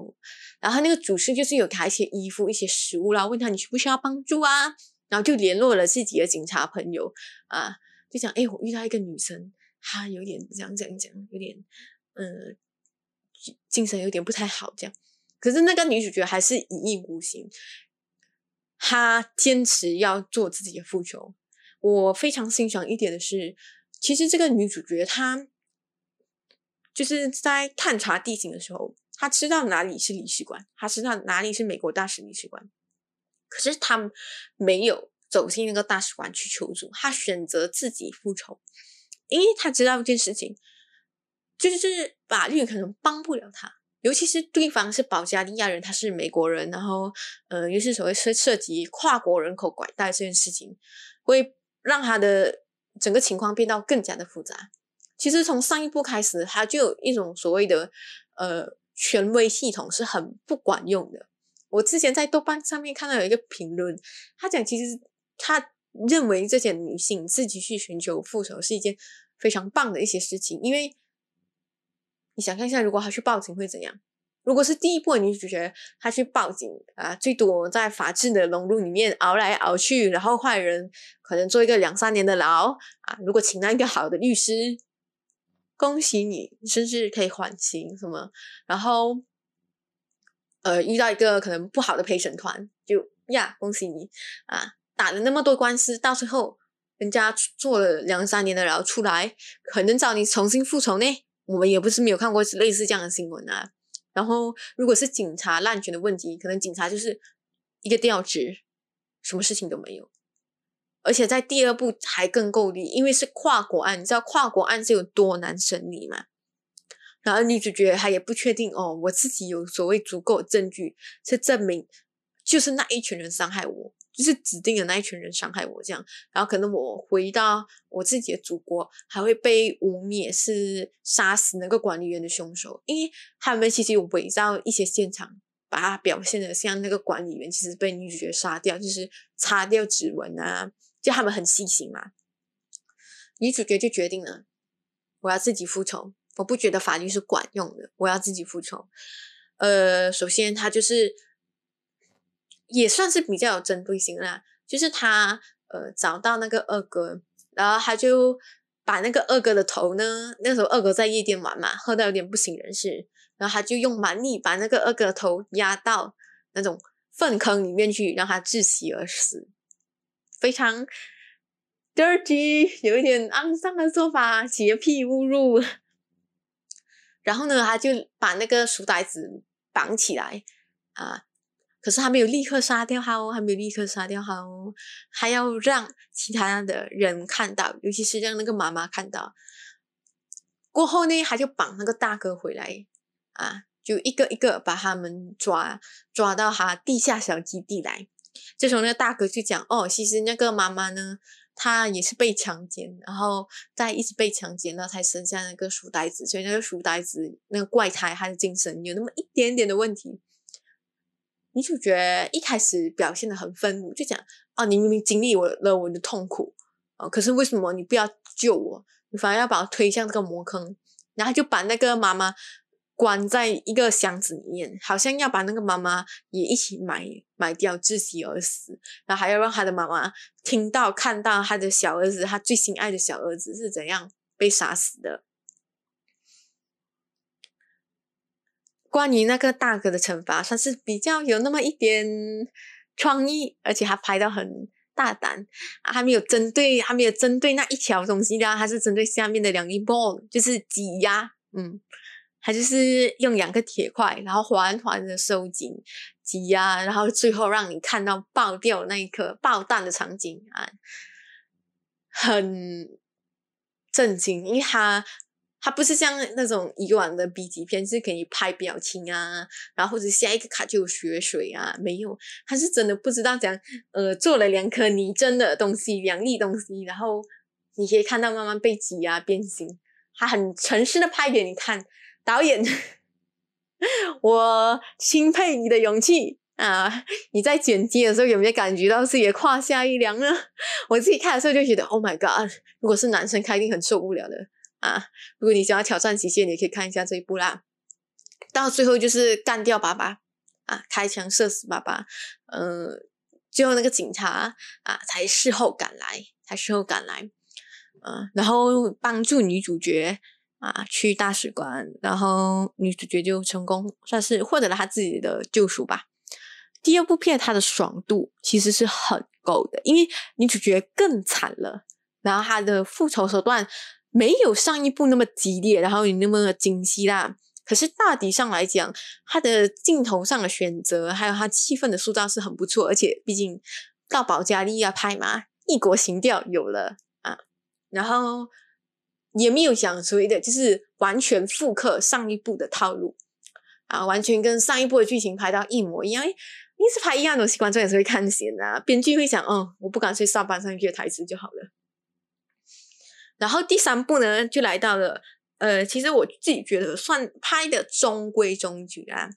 然后那个主事就是有给他一些衣服、一些食物啦，问他你需不需要帮助啊？然后就联络了自己的警察朋友啊，就讲哎，我遇到一个女生，她有点这样这样讲，有点嗯，精神有点不太好这样。可是那个女主角还是一意孤行，她坚持要做自己的复仇。我非常欣赏一点的是，其实这个女主角她就是在探查地形的时候。他知道哪里是领事馆，他知道哪里是美国大使领事馆，可是他没有走进那个大使馆去求助，他选择自己复仇，因为他知道一件事情，就是法律可能帮不了他，尤其是对方是保加利亚人，他是美国人，然后呃，又是所谓涉涉及跨国人口拐带这件事情，会让他的整个情况变到更加的复杂。其实从上一部开始，他就有一种所谓的呃。权威系统是很不管用的。我之前在豆瓣上面看到有一个评论，他讲其实他认为这些女性自己去寻求复仇是一件非常棒的一些事情，因为你想看一下，如果他去报警会怎样？如果是第一部女主角，她去报警啊，最多在法治的笼路里面熬来熬去，然后坏人可能做一个两三年的牢啊。如果请到一个好的律师。恭喜你，甚至可以缓刑什么，然后，呃，遇到一个可能不好的陪审团，就呀，恭喜你啊，打了那么多官司，到最后人家做了两三年的牢出来，可能找你重新复仇呢。我们也不是没有看过类似这样的新闻啊。然后，如果是警察滥权的问题，可能警察就是一个调职，什么事情都没有。而且在第二部还更够力，因为是跨国案，你知道跨国案是有多难审理吗？然后女主角她也不确定哦，我自己有所谓足够证据是证明，就是那一群人伤害我，就是指定的那一群人伤害我这样。然后可能我回到我自己的祖国，还会被污蔑是杀死那个管理员的凶手，因为他们其实有伪造一些现场，把它表现的像那个管理员其实被女主角杀掉，就是擦掉指纹啊，就他们很细心嘛。女主角就决定了，我要自己复仇。我不觉得法律是管用的，我要自己复仇。呃，首先他就是也算是比较有针对性啦，就是他呃找到那个二哥，然后他就把那个二哥的头呢，那时候二哥在夜店玩嘛，喝到有点不省人事，然后他就用蛮力把那个二哥的头压到那种粪坑里面去，让他窒息而死，非常 dirty，有一点肮脏的做法，洁癖误入。然后呢，他就把那个书呆子绑起来啊，可是他没有立刻杀掉他哦，还没有立刻杀掉他哦，还要让其他的人看到，尤其是让那个妈妈看到。过后呢，他就绑那个大哥回来啊，就一个一个把他们抓抓到他地下小基地来。这时候那个大哥就讲：“哦，其实那个妈妈呢。”她也是被强奸，然后在一直被强奸，然后才生下那个书呆子。所以那个书呆子那个怪胎，他的精神有那么一点点的问题。女主角一开始表现的很愤怒，就讲：“哦，你明明经历我了我的痛苦哦，可是为什么你不要救我？你反而要把我推向这个魔坑？”然后就把那个妈妈。关在一个箱子里面，好像要把那个妈妈也一起埋埋掉，窒息而死。然后还要让他的妈妈听到、看到他的小儿子，他最心爱的小儿子是怎样被杀死的。关于那个大哥的惩罚，算是比较有那么一点创意，而且他拍到很大胆，还没有针对，还没有针对那一条东西的，他是针对下面的两粒 ball，就是挤压，嗯。他就是用两个铁块，然后缓缓的收紧、挤压，然后最后让你看到爆掉那一刻、爆弹的场景啊，很震惊，因为他他不是像那种以往的 B 级片是可以拍表情啊，然后或者下一个卡就有血水啊，没有，他是真的不知道怎样，呃，做了两颗泥真的东西，两粒东西，然后你可以看到慢慢被挤压变形，他很诚实的拍给你看。导演，我钦佩你的勇气啊！你在剪辑的时候有没有感觉到自己的胯下一凉呢？[LAUGHS] 我自己看的时候就觉得，Oh my god！如果是男生，他一定很受不了的啊！如果你想要挑战极限，你可以看一下这一部啦。到最后就是干掉爸爸啊，开枪射死爸爸。嗯，最后那个警察啊，才事后赶来，才事后赶来，嗯，然后帮助女主角。啊，去大使馆，然后女主角就成功算是获得了她自己的救赎吧。第二部片它的爽度其实是很够的，因为女主角更惨了，然后她的复仇手段没有上一部那么激烈，然后也那么精细啦。可是大体上来讲，她的镜头上的选择，还有她气氛的塑造是很不错，而且毕竟到保加利亚拍嘛，异国情调有了啊，然后。也没有讲所谓的，就是完全复刻上一部的套路啊，完全跟上一部的剧情拍到一模一样。一直拍一样东西，观众也是会看闲的。编剧会想，嗯，我不干脆上班上一句台词就好了。然后第三部呢，就来到了，呃，其实我自己觉得算拍的中规中矩啊，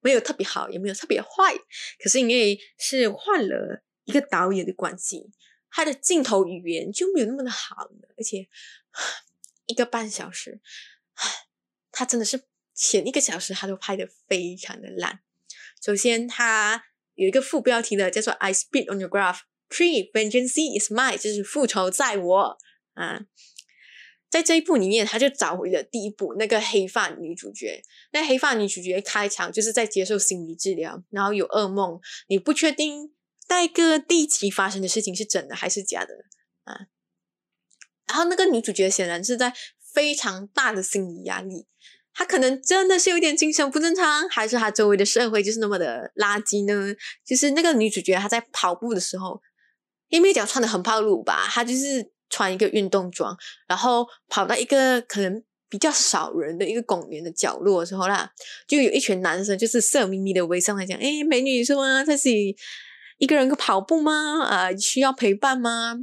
没有特别好，也没有特别坏。可是因为是换了一个导演的关系，他的镜头语言就没有那么的好了，而且。一个半小时，他真的是前一个小时他都拍的非常的烂。首先，他有一个副标题的叫做 "I spit on your graph, pre vengeance is mine"，就是复仇在我啊。在这一部里面，他就找回了第一部那个黑发女主角。那黑发女主角开场就是在接受心理治疗，然后有噩梦，你不确定戴哥第几发生的事情是真的还是假的啊。然后那个女主角显然是在非常大的心理压力，她可能真的是有点精神不正常，还是她周围的社会就是那么的垃圾呢？就是那个女主角她在跑步的时候，也没讲穿的很暴露吧，她就是穿一个运动装，然后跑到一个可能比较少人的一个公园的角落的时候啦，就有一群男生就是色眯眯的围上来讲：“哎，美女是吗？在这里一个人跑步吗？啊，需要陪伴吗？”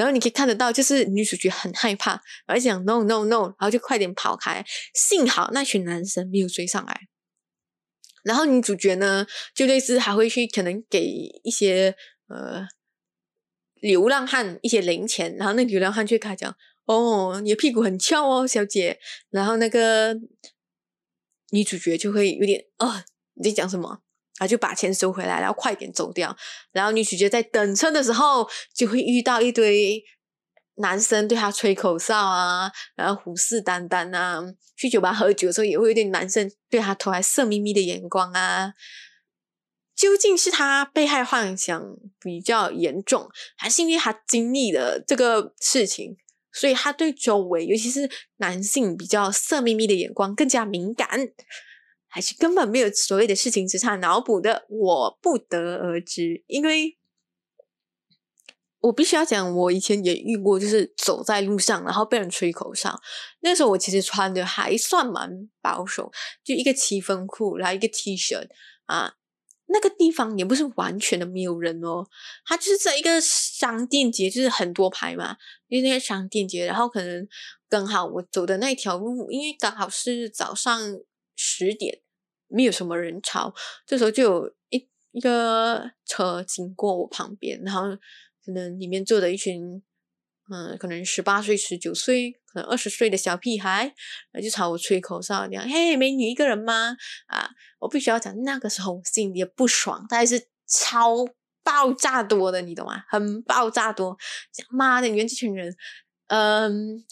然后你可以看得到，就是女主角很害怕，而且讲 “no no no”，然后就快点跑开。幸好那群男生没有追上来。然后女主角呢，就类似还会去可能给一些呃流浪汉一些零钱，然后那流浪汉就跟他讲：“哦，你的屁股很翘哦，小姐。”然后那个女主角就会有点哦，你在讲什么？然后就把钱收回来，然后快点走掉。然后女主角在等车的时候，就会遇到一堆。男生对她吹口哨啊，然后虎视眈眈啊，去酒吧喝酒的时候也会有点男生对她投来色眯眯的眼光啊。究竟是她被害幻想比较严重，还是因为她经历了这个事情，所以他对周围，尤其是男性比较色眯眯的眼光更加敏感，还是根本没有所谓的事情，只差脑补的？我不得而知，因为。我必须要讲，我以前也遇过，就是走在路上，然后被人吹口哨。那时候我其实穿的还算蛮保守，就一个七分裤，然后一个 T 恤啊。那个地方也不是完全的没有人哦，它就是在一个商店街，就是很多排嘛，因为那些商店街，然后可能刚好我走的那条路，因为刚好是早上十点，没有什么人潮，这时候就有一一个车经过我旁边，然后。可能里面坐的一群，嗯，可能十八岁、十九岁，可能二十岁的小屁孩，就朝我吹口哨，讲：“嘿，美女一个人吗？”啊，我必须要讲，那个时候我心里不爽，但是超爆炸多的，你懂吗？很爆炸多，妈的，你们这群人，嗯，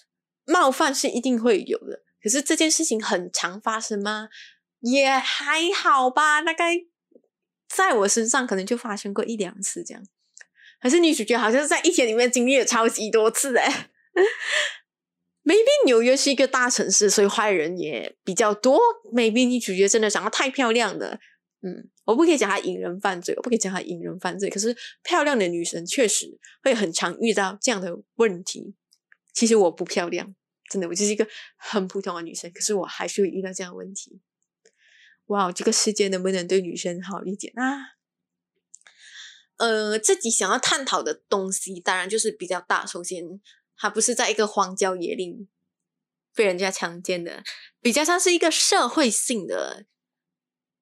冒犯是一定会有的，可是这件事情很常发生吗？也还好吧，大概在我身上可能就发生过一两次这样。可是女主角好像是在一天里面经历了超级多次哎，maybe 纽约是一个大城市，所以坏人也比较多。maybe 女主角真的长得太漂亮了，嗯，我不可以讲她引人犯罪，我不可以讲她引人犯罪。可是漂亮的女生确实会很常遇到这样的问题。其实我不漂亮，真的，我就是一个很普通的女生，可是我还是会遇到这样的问题。哇，这个世界能不能对女生好一点啊？呃，自己想要探讨的东西，当然就是比较大。首先，它不是在一个荒郊野岭被人家强奸的，比较像是一个社会性的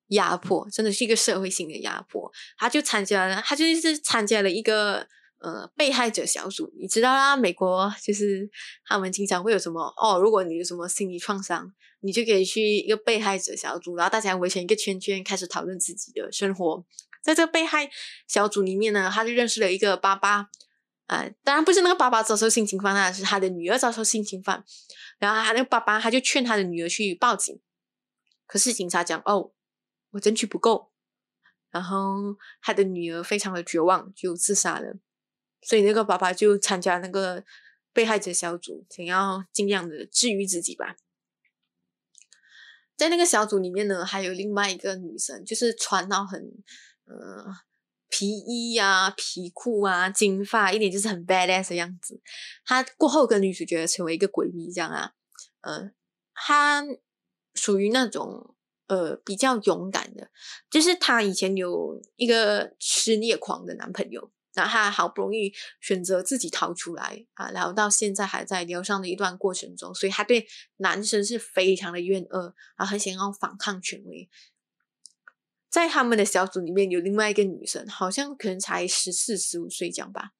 压迫，真的是一个社会性的压迫。他就参加了，他就是参加了一个呃被害者小组。你知道啦，美国就是他们经常会有什么哦，如果你有什么心理创伤，你就可以去一个被害者小组，然后大家围成一个圈圈，开始讨论自己的生活。在这个被害小组里面呢，他就认识了一个爸爸，啊，当然不是那个爸爸遭受性侵犯，那是他的女儿遭受性侵犯。然后他那个爸爸他就劝他的女儿去报警，可是警察讲哦，我证据不够。然后他的女儿非常的绝望，就自杀了。所以那个爸爸就参加那个被害者小组，想要尽量的治愈自己吧。在那个小组里面呢，还有另外一个女生，就是穿到很。呃，皮衣呀，皮裤啊，金发，一点就是很 badass 的样子。她过后跟女主角成为一个闺蜜，这样啊。呃，她属于那种呃比较勇敢的，就是她以前有一个痴虐狂的男朋友，然后她好不容易选择自己逃出来啊，然后到现在还在疗伤的一段过程中，所以她对男生是非常的怨恶，然后很想要反抗权威。在他们的小组里面有另外一个女生，好像可能才十四十五岁这样吧，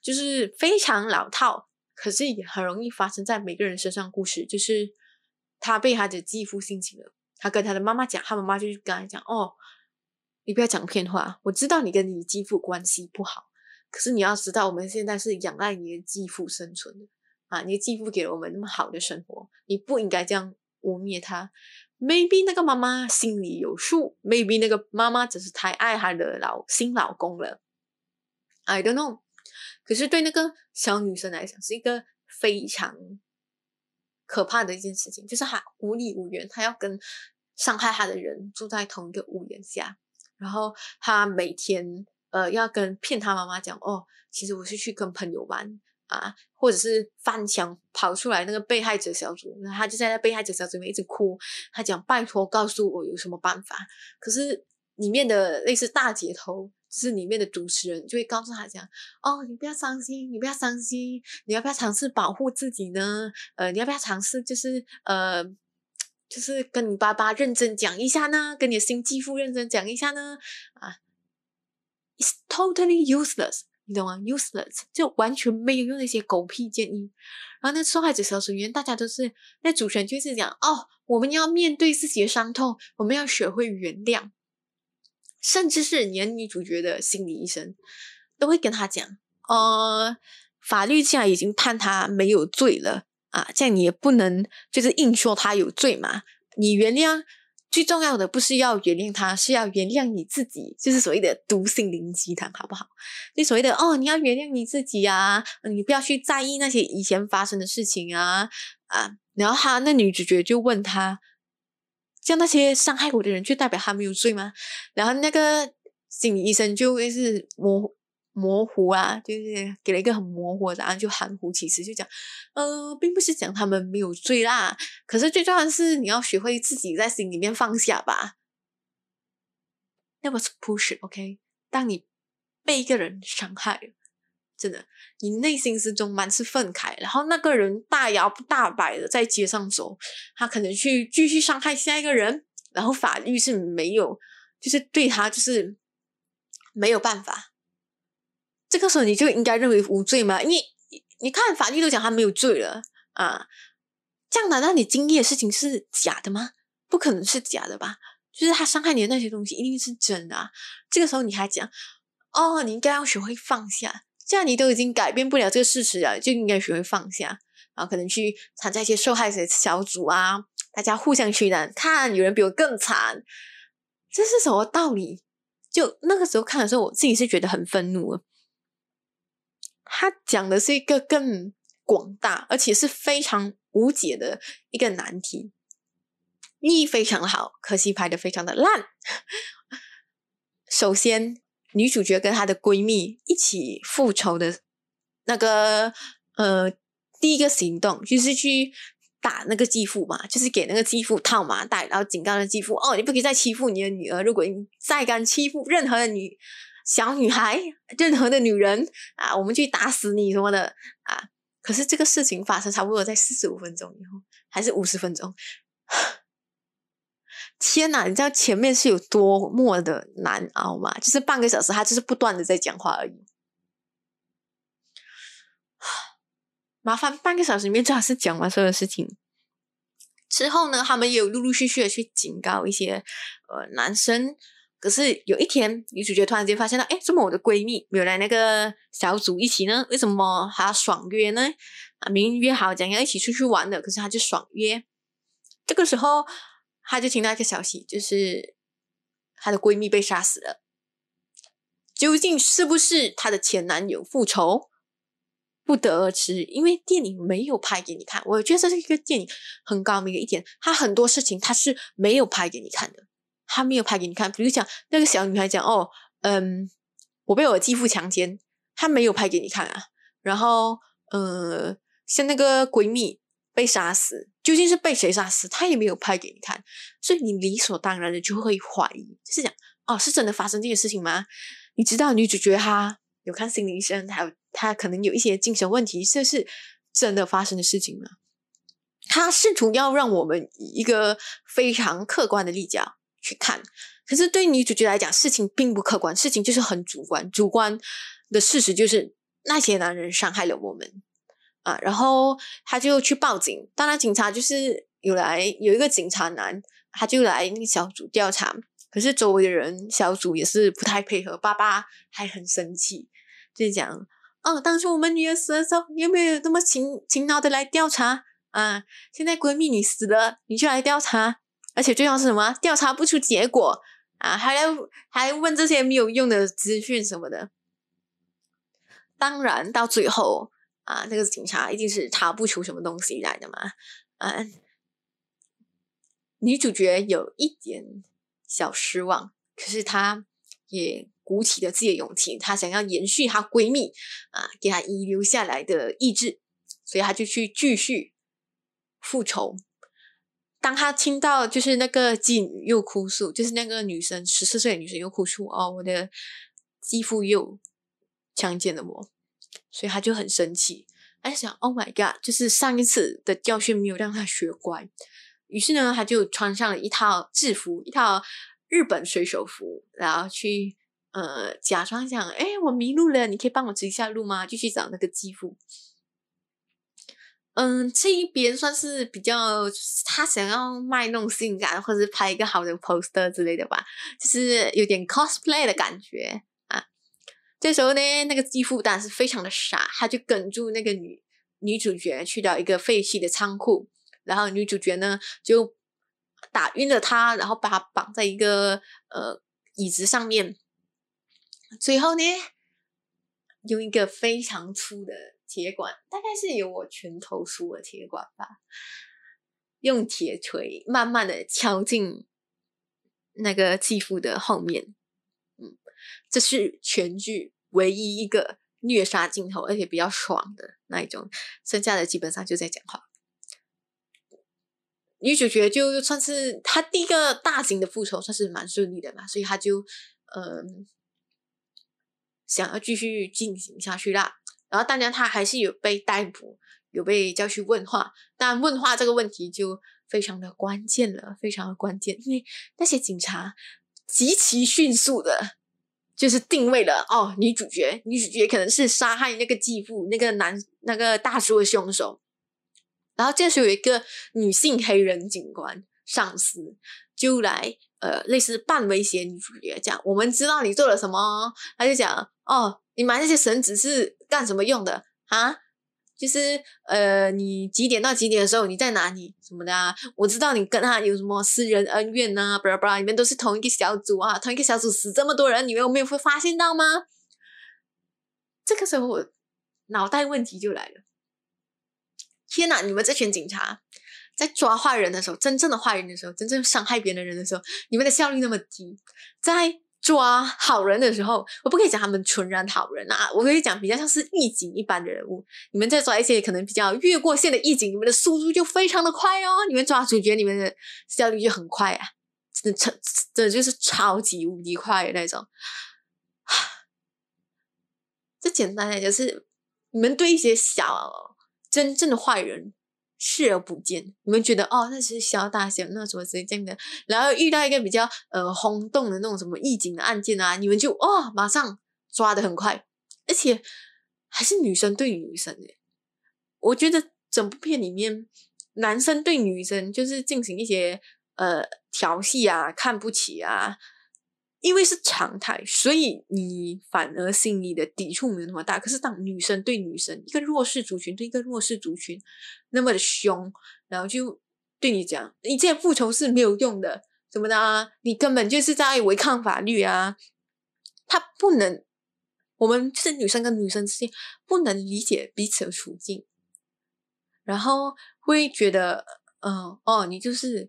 就是非常老套，可是也很容易发生在每个人身上。故事就是她被她的继父性侵了，她跟她的妈妈讲，她妈妈就跟她讲：“哦，你不要讲骗话，我知道你跟你继父关系不好，可是你要知道，我们现在是仰赖你的继父生存的啊，你的继父给了我们那么好的生活，你不应该这样污蔑他。” Maybe 那个妈妈心里有数，Maybe 那个妈妈只是太爱她的老新老公了，I don't know。可是对那个小女生来讲，是一个非常可怕的一件事情，就是她无力无援，她要跟伤害她的人住在同一个屋檐下，然后她每天呃要跟骗他妈妈讲哦，其实我是去跟朋友玩啊，或者是翻墙跑出来那个被害者小组，那他就在那被害者小组里面一直哭，他讲拜托告诉我有什么办法，可是里面的类似大姐头。是里面的主持人就会告诉他讲：“哦，你不要伤心，你不要伤心，你要不要尝试保护自己呢？呃，你要不要尝试就是呃，就是跟你爸爸认真讲一下呢？跟你的新继父认真讲一下呢？啊，it's totally useless，你懂吗？useless 就完全没有用那些狗屁建议。然后那受害者小组里面，大家都是那主持人就是讲：哦，我们要面对自己的伤痛，我们要学会原谅。”甚至是连女主角的心理医生都会跟他讲：“呃，法律既然已经判他没有罪了啊，这样你也不能就是硬说他有罪嘛。你原谅最重要的不是要原谅他，是要原谅你自己，就是所谓的毒性灵鸡汤，好不好？就所谓的哦，你要原谅你自己啊，你不要去在意那些以前发生的事情啊啊。然后他那女主角就问他。”像那些伤害我的人，就代表他没有罪吗？然后那个心理医生就会是模模糊啊，就是给了一个很模糊的答案，就含糊其辞，就讲，呃，并不是讲他们没有罪啦。可是最重要的是，你要学会自己在心里面放下吧。那么 push，OK？当你被一个人伤害。真的，你内心之中满是愤慨，然后那个人大摇大摆的在街上走，他可能去继续伤害下一个人，然后法律是没有，就是对他就是没有办法。这个时候你就应该认为无罪吗？你你看法律都讲他没有罪了啊，这样难道你经历的事情是假的吗？不可能是假的吧？就是他伤害你的那些东西一定是真的啊。这个时候你还讲哦，你应该要学会放下。这样你都已经改变不了这个事实了，就应该学会放下，然后可能去参加一些受害者小组啊，大家互相取暖，看有人比我更惨，这是什么道理？就那个时候看的时候，我自己是觉得很愤怒。他讲的是一个更广大，而且是非常无解的一个难题，意非常好，可惜拍的非常的烂。[LAUGHS] 首先。女主角跟她的闺蜜一起复仇的那个呃第一个行动就是去打那个继父嘛，就是给那个继父套麻袋，然后警告那继父哦，你不可以再欺负你的女儿，如果你再敢欺负任何的女小女孩、[LAUGHS] 任何的女人啊，我们去打死你什么的啊！可是这个事情发生差不多在四十五分钟以后，还是五十分钟。[LAUGHS] 天哪！你知道前面是有多么的难熬吗？就是半个小时，他就是不断的在讲话而已。麻烦半个小时里面最好是讲完所有事情之后呢，他们也有陆陆续续的去警告一些呃男生。可是有一天，女主角突然间发现到，哎，怎么我的闺蜜没有来那个小组一起呢？为什么还要爽约呢？啊，明明约好讲要一起出去玩的，可是她就爽约。这个时候。她就听到一个消息，就是她的闺蜜被杀死了。究竟是不是她的前男友复仇，不得而知，因为电影没有拍给你看。我觉得这是一个电影很高明的一点，它很多事情它是没有拍给你看的，他没有拍给你看。比如讲那个小女孩讲：“哦，嗯，我被我继父强奸。”她没有拍给你看啊。然后，呃，像那个闺蜜。被杀死，究竟是被谁杀死？他也没有拍给你看，所以你理所当然的就会怀疑，就是讲哦，是真的发生这件事情吗？你知道女主角她有看心理医生，还有她可能有一些精神问题，这是真的发生的事情吗？他试图要让我们以一个非常客观的立角去看，可是对女主角来讲，事情并不客观，事情就是很主观，主观的事实就是那些男人伤害了我们。啊，然后他就去报警，当然警察就是有来有一个警察男，他就来那个小组调查，可是周围的人小组也是不太配合，爸爸还很生气，就讲，哦，当初我们女儿死的时候，你有没有那么勤勤劳的来调查啊？现在闺蜜你死了，你就来调查，而且最重要是什么？调查不出结果啊，还要还问这些没有用的资讯什么的，当然到最后。啊，那个警察一定是查不出什么东西来的嘛。嗯，女主角有一点小失望，可是她也鼓起了自己的勇气，她想要延续她闺蜜啊给她遗留下来的意志，所以她就去继续复仇。当她听到就是那个妓女又哭诉，就是那个女生十四岁的女生又哭诉哦，我的继父又强奸了我，所以她就很生气。她想，Oh my God，就是上一次的教训没有让她学乖。于是呢，他就穿上了一套制服，一套日本水手服，然后去呃假装讲：“哎，我迷路了，你可以帮我指一下路吗？”就去找那个继父。嗯，这一边算是比较他想要卖弄性感，或者是拍一个好的 poster 之类的吧，就是有点 cosplay 的感觉啊。这时候呢，那个继父当然是非常的傻，他就跟住那个女女主角去到一个废弃的仓库。然后女主角呢就打晕了他，然后把他绑在一个呃椅子上面，最后呢用一个非常粗的铁管，大概是有我拳头粗的铁管吧，用铁锤慢慢的敲进那个继父的后面，嗯，这是全剧唯一一个虐杀镜头，而且比较爽的那一种，剩下的基本上就在讲话。女主角就算是她第一个大型的复仇，算是蛮顺利的嘛，所以她就嗯想要继续进行下去啦。然后当然他还是有被逮捕，有被叫去问话，但问话这个问题就非常的关键了，非常的关键，因为那些警察极其迅速的，就是定位了哦，女主角，女主角可能是杀害那个继父那个男那个大叔的凶手。然后这时候有一个女性黑人警官上司就来，呃，类似半威胁女主角讲：“我们知道你做了什么。”他就讲：“哦，你买那些绳子是干什么用的啊？就是呃，你几点到几点的时候你在哪里什么的啊？我知道你跟他有什么私人恩怨呐，巴拉巴拉，你们都是同一个小组啊，同一个小组死这么多人，你们有没有会发现到吗？”这个时候我脑袋问题就来了。天哪！你们这群警察在抓坏人的时候，真正的坏人的时候，真正伤害别人的人的时候，你们的效率那么低。在抓好人的时候，我不可以讲他们纯然好人啊，我可以讲比较像是义警一般的人物。你们在抓一些可能比较越过线的义警，你们的速度就非常的快哦。你们抓主角，你们的效率就很快啊，真的超，真的就是超级无敌快的那种。[SIGHS] 这简单的就是你们对一些小。真正的坏人视而不见，你们觉得哦，那是小打小闹什么之类这样的，然后遇到一个比较呃轰动的那种什么义警的案件啊，你们就哦马上抓的很快，而且还是女生对女生诶，我觉得整部片里面男生对女生就是进行一些呃调戏啊、看不起啊。因为是常态，所以你反而心里的抵触没有那么大。可是当女生对女生，一个弱势族群对一个弱势族群那么的凶，然后就对你讲，你这样复仇是没有用的，怎么的啊？你根本就是在违抗法律啊！他不能，我们是女生跟女生之间不能理解彼此的处境，然后会觉得，嗯，哦，你就是，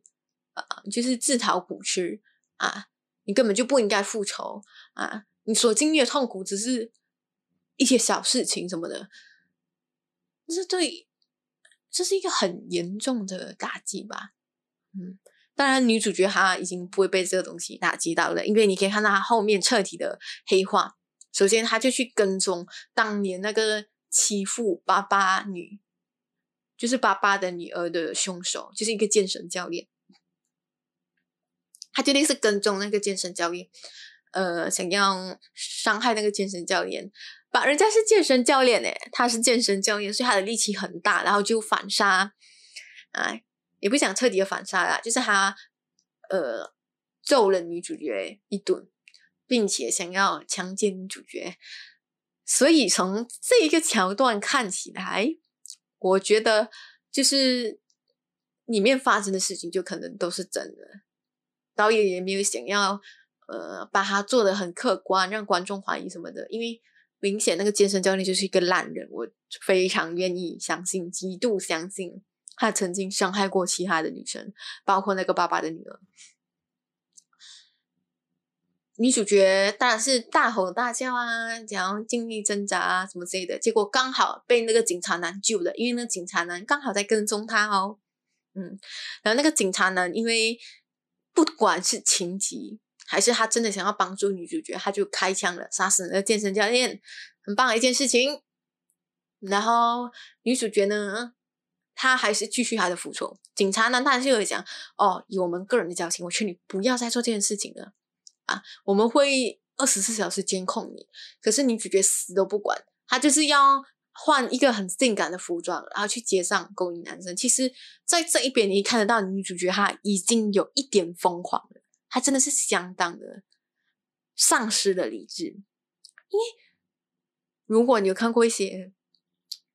呃，就是自讨苦吃啊。你根本就不应该复仇啊！你所经历的痛苦只是一些小事情什么的，这是对，这是一个很严重的打击吧？嗯，当然女主角她已经不会被这个东西打击到了，因为你可以看到她后面彻底的黑化。首先，她就去跟踪当年那个欺负爸爸女，就是爸爸的女儿的凶手，就是一个健身教练。他决定是跟踪那个健身教练，呃，想要伤害那个健身教练，把人家是健身教练诶，他是健身教练，所以他的力气很大，然后就反杀，哎，也不想彻底的反杀啦，就是他呃揍了女主角一顿，并且想要强奸女主角，所以从这一个桥段看起来，我觉得就是里面发生的事情就可能都是真的。导演也没有想要，呃，把他做的很客观，让观众怀疑什么的，因为明显那个健身教练就是一个烂人，我非常愿意相信，极度相信他曾经伤害过其他的女生，包括那个爸爸的女儿。女主角当然是大吼大叫啊，想要尽力挣扎啊，什么之类的。结果刚好被那个警察男救了，因为那个警察男刚好在跟踪他哦。嗯，然后那个警察男因为不管是情急还是他真的想要帮助女主角，他就开枪了，杀死那个健身教练，很棒的一件事情。然后女主角呢，她还是继续她的复仇。警察男当然是有讲哦，以我们个人的交情，我劝你不要再做这件事情了。啊，我们会二十四小时监控你，可是女主角死都不管，她就是要换一个很性感的服装，然后去街上勾引男生。其实，在这一边你看得到女主角她已经有一点疯狂了，她真的是相当的丧失了理智。因为如果你有看过一些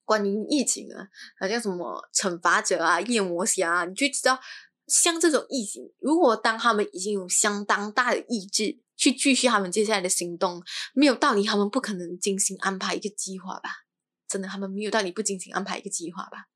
关于疫情啊，好像什么惩罚者啊、夜魔侠啊，你就知道。像这种异形，如果当他们已经有相当大的意志去继续他们接下来的行动，没有道理他们不可能精心安排一个计划吧？真的，他们没有道理不仅仅安排一个计划吧？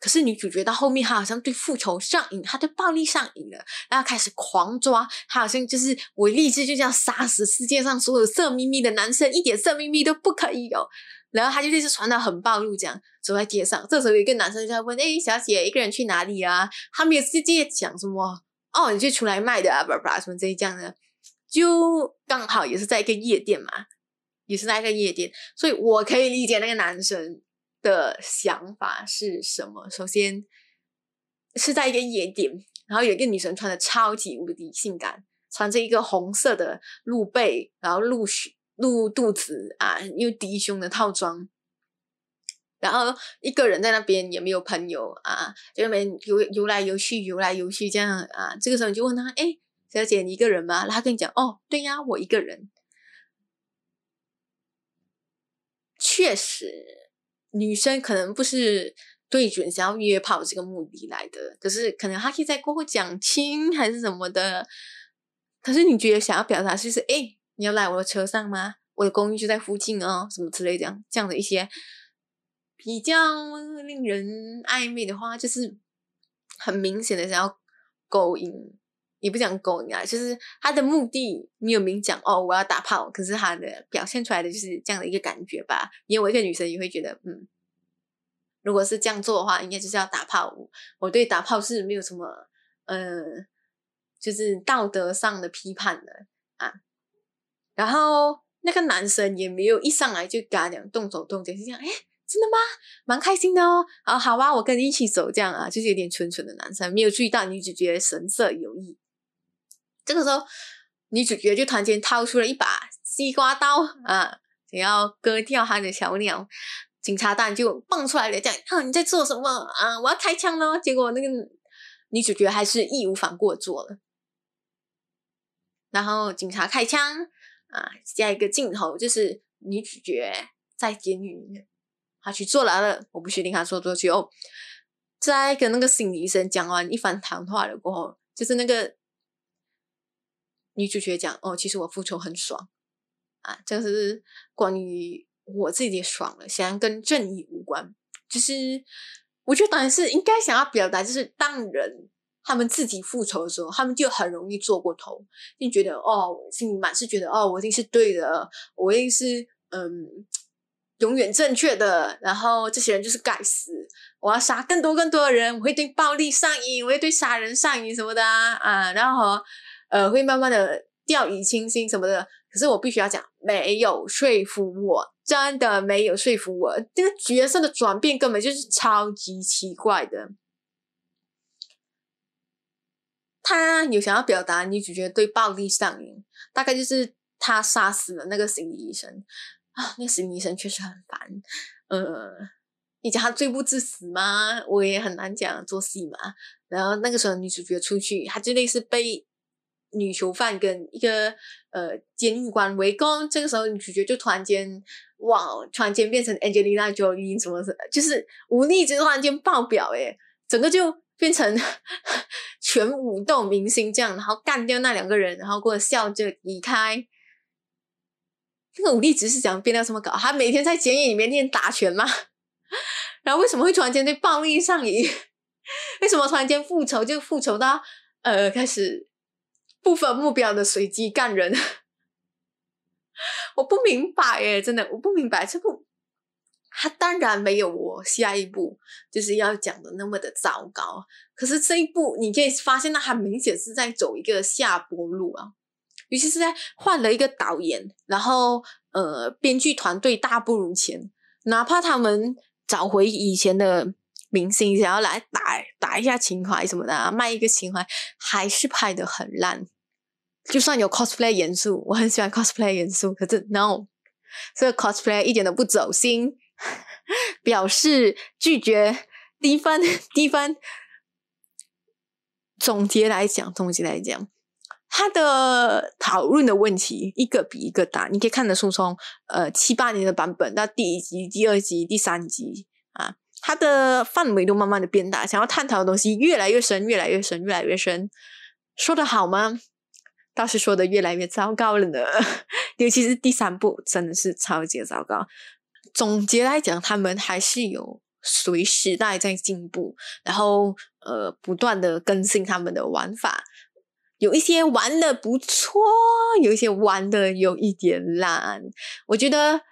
可是女主角到后面，她好像对复仇上瘾，她对暴力上瘾了，然后开始狂抓，她好像就是我立志就是要杀死世界上所有色眯眯的男生，一点色眯眯都不可以有。然后她就就是穿的很暴露，这样走在街上。这时候有一个男生就在问：“哎，小姐，一个人去哪里啊？”他没有直接讲什么哦，你就出来卖的啊，叭叭什么这一样的，就刚好也是在一个夜店嘛，也是在一个夜店，所以我可以理解那个男生的想法是什么。首先是在一个夜店，然后有一个女生穿的超级无敌性感，穿着一个红色的露背，然后露胸。露肚子啊，又低胸的套装，然后一个人在那边也没有朋友啊，就那边游游来游去，游来游去这样啊。这个时候你就问他：“哎，小姐，你一个人吗？”他跟你讲：“哦，对呀，我一个人。”确实，女生可能不是对准想要约炮这个目的来的，可是可能她可以在过后讲清还是什么的。可是你觉得想要表达就是哎。你要来我的车上吗？我的公寓就在附近哦，什么之类这样这样的一些比较令人暧昧的话，就是很明显的想要勾引，也不讲勾引啊，就是他的目的没有明讲哦，我要打炮，可是他的表现出来的就是这样的一个感觉吧。因为我一个女生也会觉得，嗯，如果是这样做的话，应该就是要打炮。我对打炮是没有什么，呃，就是道德上的批判的啊。然后那个男生也没有一上来就跟他讲动手动脚，就这样，哎，真的吗？蛮开心的哦。啊，好啊，我跟你一起走，这样啊，就是有点蠢蠢的男生，没有注意到女主角神色有异。这个时候，女主角就突然间掏出了一把西瓜刀啊，想要割掉他的小鸟。警察当然就蹦出来了，讲啊，你在做什么啊？我要开枪了。结果那个女主角还是义无反顾做了。然后警察开枪。啊，下一个镜头就是女主角在监狱里面，她去坐牢了。我不确定她坐多久。在跟那个心理医生讲完一番谈话了过后，就是那个女主角讲：“哦，其实我复仇很爽啊，这是关于我自己的爽了，想要跟正义无关。就是我觉得当然是应该想要表达，就是当人。”他们自己复仇的时候，他们就很容易做过头，就觉得哦，心里满是觉得哦，我一定是对的，我一定是嗯，永远正确的。然后这些人就是该死，我要杀更多更多的人，我会对暴力上瘾，我会对杀人上瘾什么的啊。然后呃，会慢慢的掉以轻心什么的。可是我必须要讲，没有说服我，真的没有说服我。这个角色的转变根本就是超级奇怪的。他有想要表达女主角对暴力上瘾，大概就是他杀死了那个心理医生啊，那个心理医生确实很烦。呃，你讲他罪不至死吗？我也很难讲，做戏嘛。然后那个时候女主角出去，她就类似被女囚犯跟一个呃监狱官围攻。这个时候女主角就突然间哇，突然间变成 Angelina Jolie 什么什么，就是武力值突然间爆表，诶整个就。变成 [LAUGHS] 全武斗明星这样，然后干掉那两个人，然后过笑着离开。那个武力值是怎样变到这么高？他每天在监狱里面练打拳吗？[LAUGHS] 然后为什么会突然间对暴力上瘾？[LAUGHS] 为什么突然间复仇就复仇到呃开始部分目标的随机干人，我不明白耶，真的我不明白这部，他当然没有我下一步就是要讲的那么的糟糕，可是这一部你可以发现，他明显是在走一个下坡路啊，尤其是在换了一个导演，然后呃，编剧团队大不如前，哪怕他们找回以前的。明星想要来打打一下情怀什么的，卖一个情怀，还是拍的很烂。就算有 cosplay 元素，我很喜欢 cosplay 元素，可是 no，这个 cosplay 一点都不走心，[LAUGHS] 表示拒绝低分 [LAUGHS] 低分。总结来讲，总结来讲，他的讨论的问题一个比一个大，你可以看得出从呃七八年的版本到第一集、第二集、第三集啊。它的范围都慢慢的变大，想要探讨的东西越来越深，越来越深，越来越深。说的好吗？倒是说的越来越糟糕了呢。[LAUGHS] 尤其是第三部，真的是超级糟糕。总结来讲，他们还是有随时代在进步，然后呃，不断的更新他们的玩法。有一些玩的不错，有一些玩的有一点烂。我觉得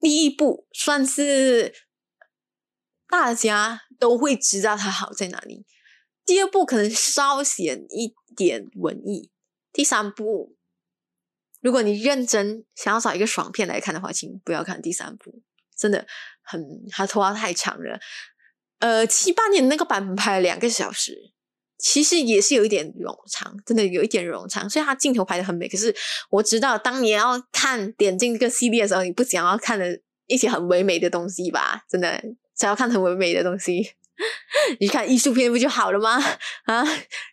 第一部算是。大家都会知道它好在哪里。第二部可能稍显一点文艺。第三部，如果你认真想要找一个爽片来看的话，请不要看第三部，真的很它拖太长了。呃，七八年那个版本拍了两个小时，其实也是有一点冗长，真的有一点冗长。所以它镜头拍的很美，可是我知道，当你要看点进这个系列的时候，你不想要看的一些很唯美的东西吧？真的。想要看很唯美的东西，[LAUGHS] 你看艺术片不就好了吗？[LAUGHS] 啊，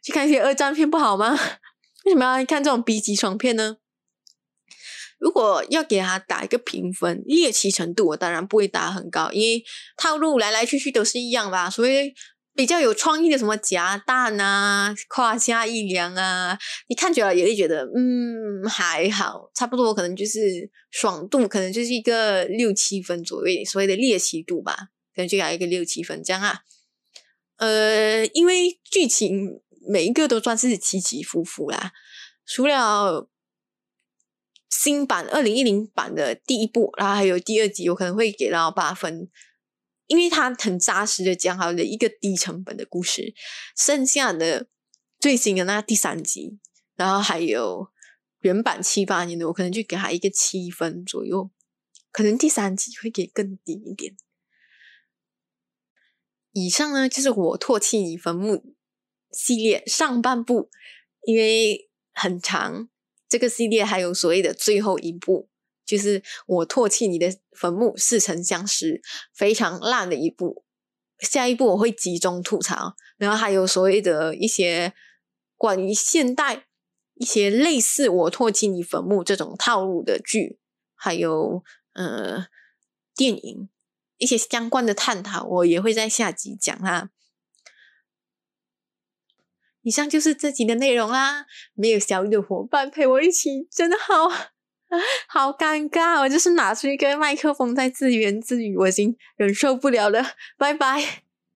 去看一些二战片不好吗？为什么要看这种 B 级爽片呢？如果要给他打一个评分，猎奇程度我当然不会打很高，因为套路来来去去都是一样吧。所以比较有创意的什么夹蛋啊、胯下一凉啊，你看久了也会觉得嗯还好，差不多可能就是爽度，可能就是一个六七分左右，所谓的猎奇度吧。可能就给一个六七分这样啊，呃，因为剧情每一个都算是起起伏伏啦，除了新版二零一零版的第一部，然后还有第二集，我可能会给到八分，因为它很扎实的讲好了一个低成本的故事，剩下的最新的那第三集，然后还有原版七八年的，我可能就给他一个七分左右，可能第三集会给更低一点。以上呢就是我唾弃你坟墓系列上半部，因为很长，这个系列还有所谓的最后一部，就是我唾弃你的坟墓似曾相识，非常烂的一部。下一步我会集中吐槽，然后还有所谓的一些关于现代一些类似我唾弃你坟墓这种套路的剧，还有呃电影。一些相关的探讨，我也会在下集讲哈。以上就是这集的内容啦。没有小雨的伙伴陪我一起，真的好 [LAUGHS] 好尴尬。我就是拿出一个麦克风在自言自语，我已经忍受不了了。拜拜。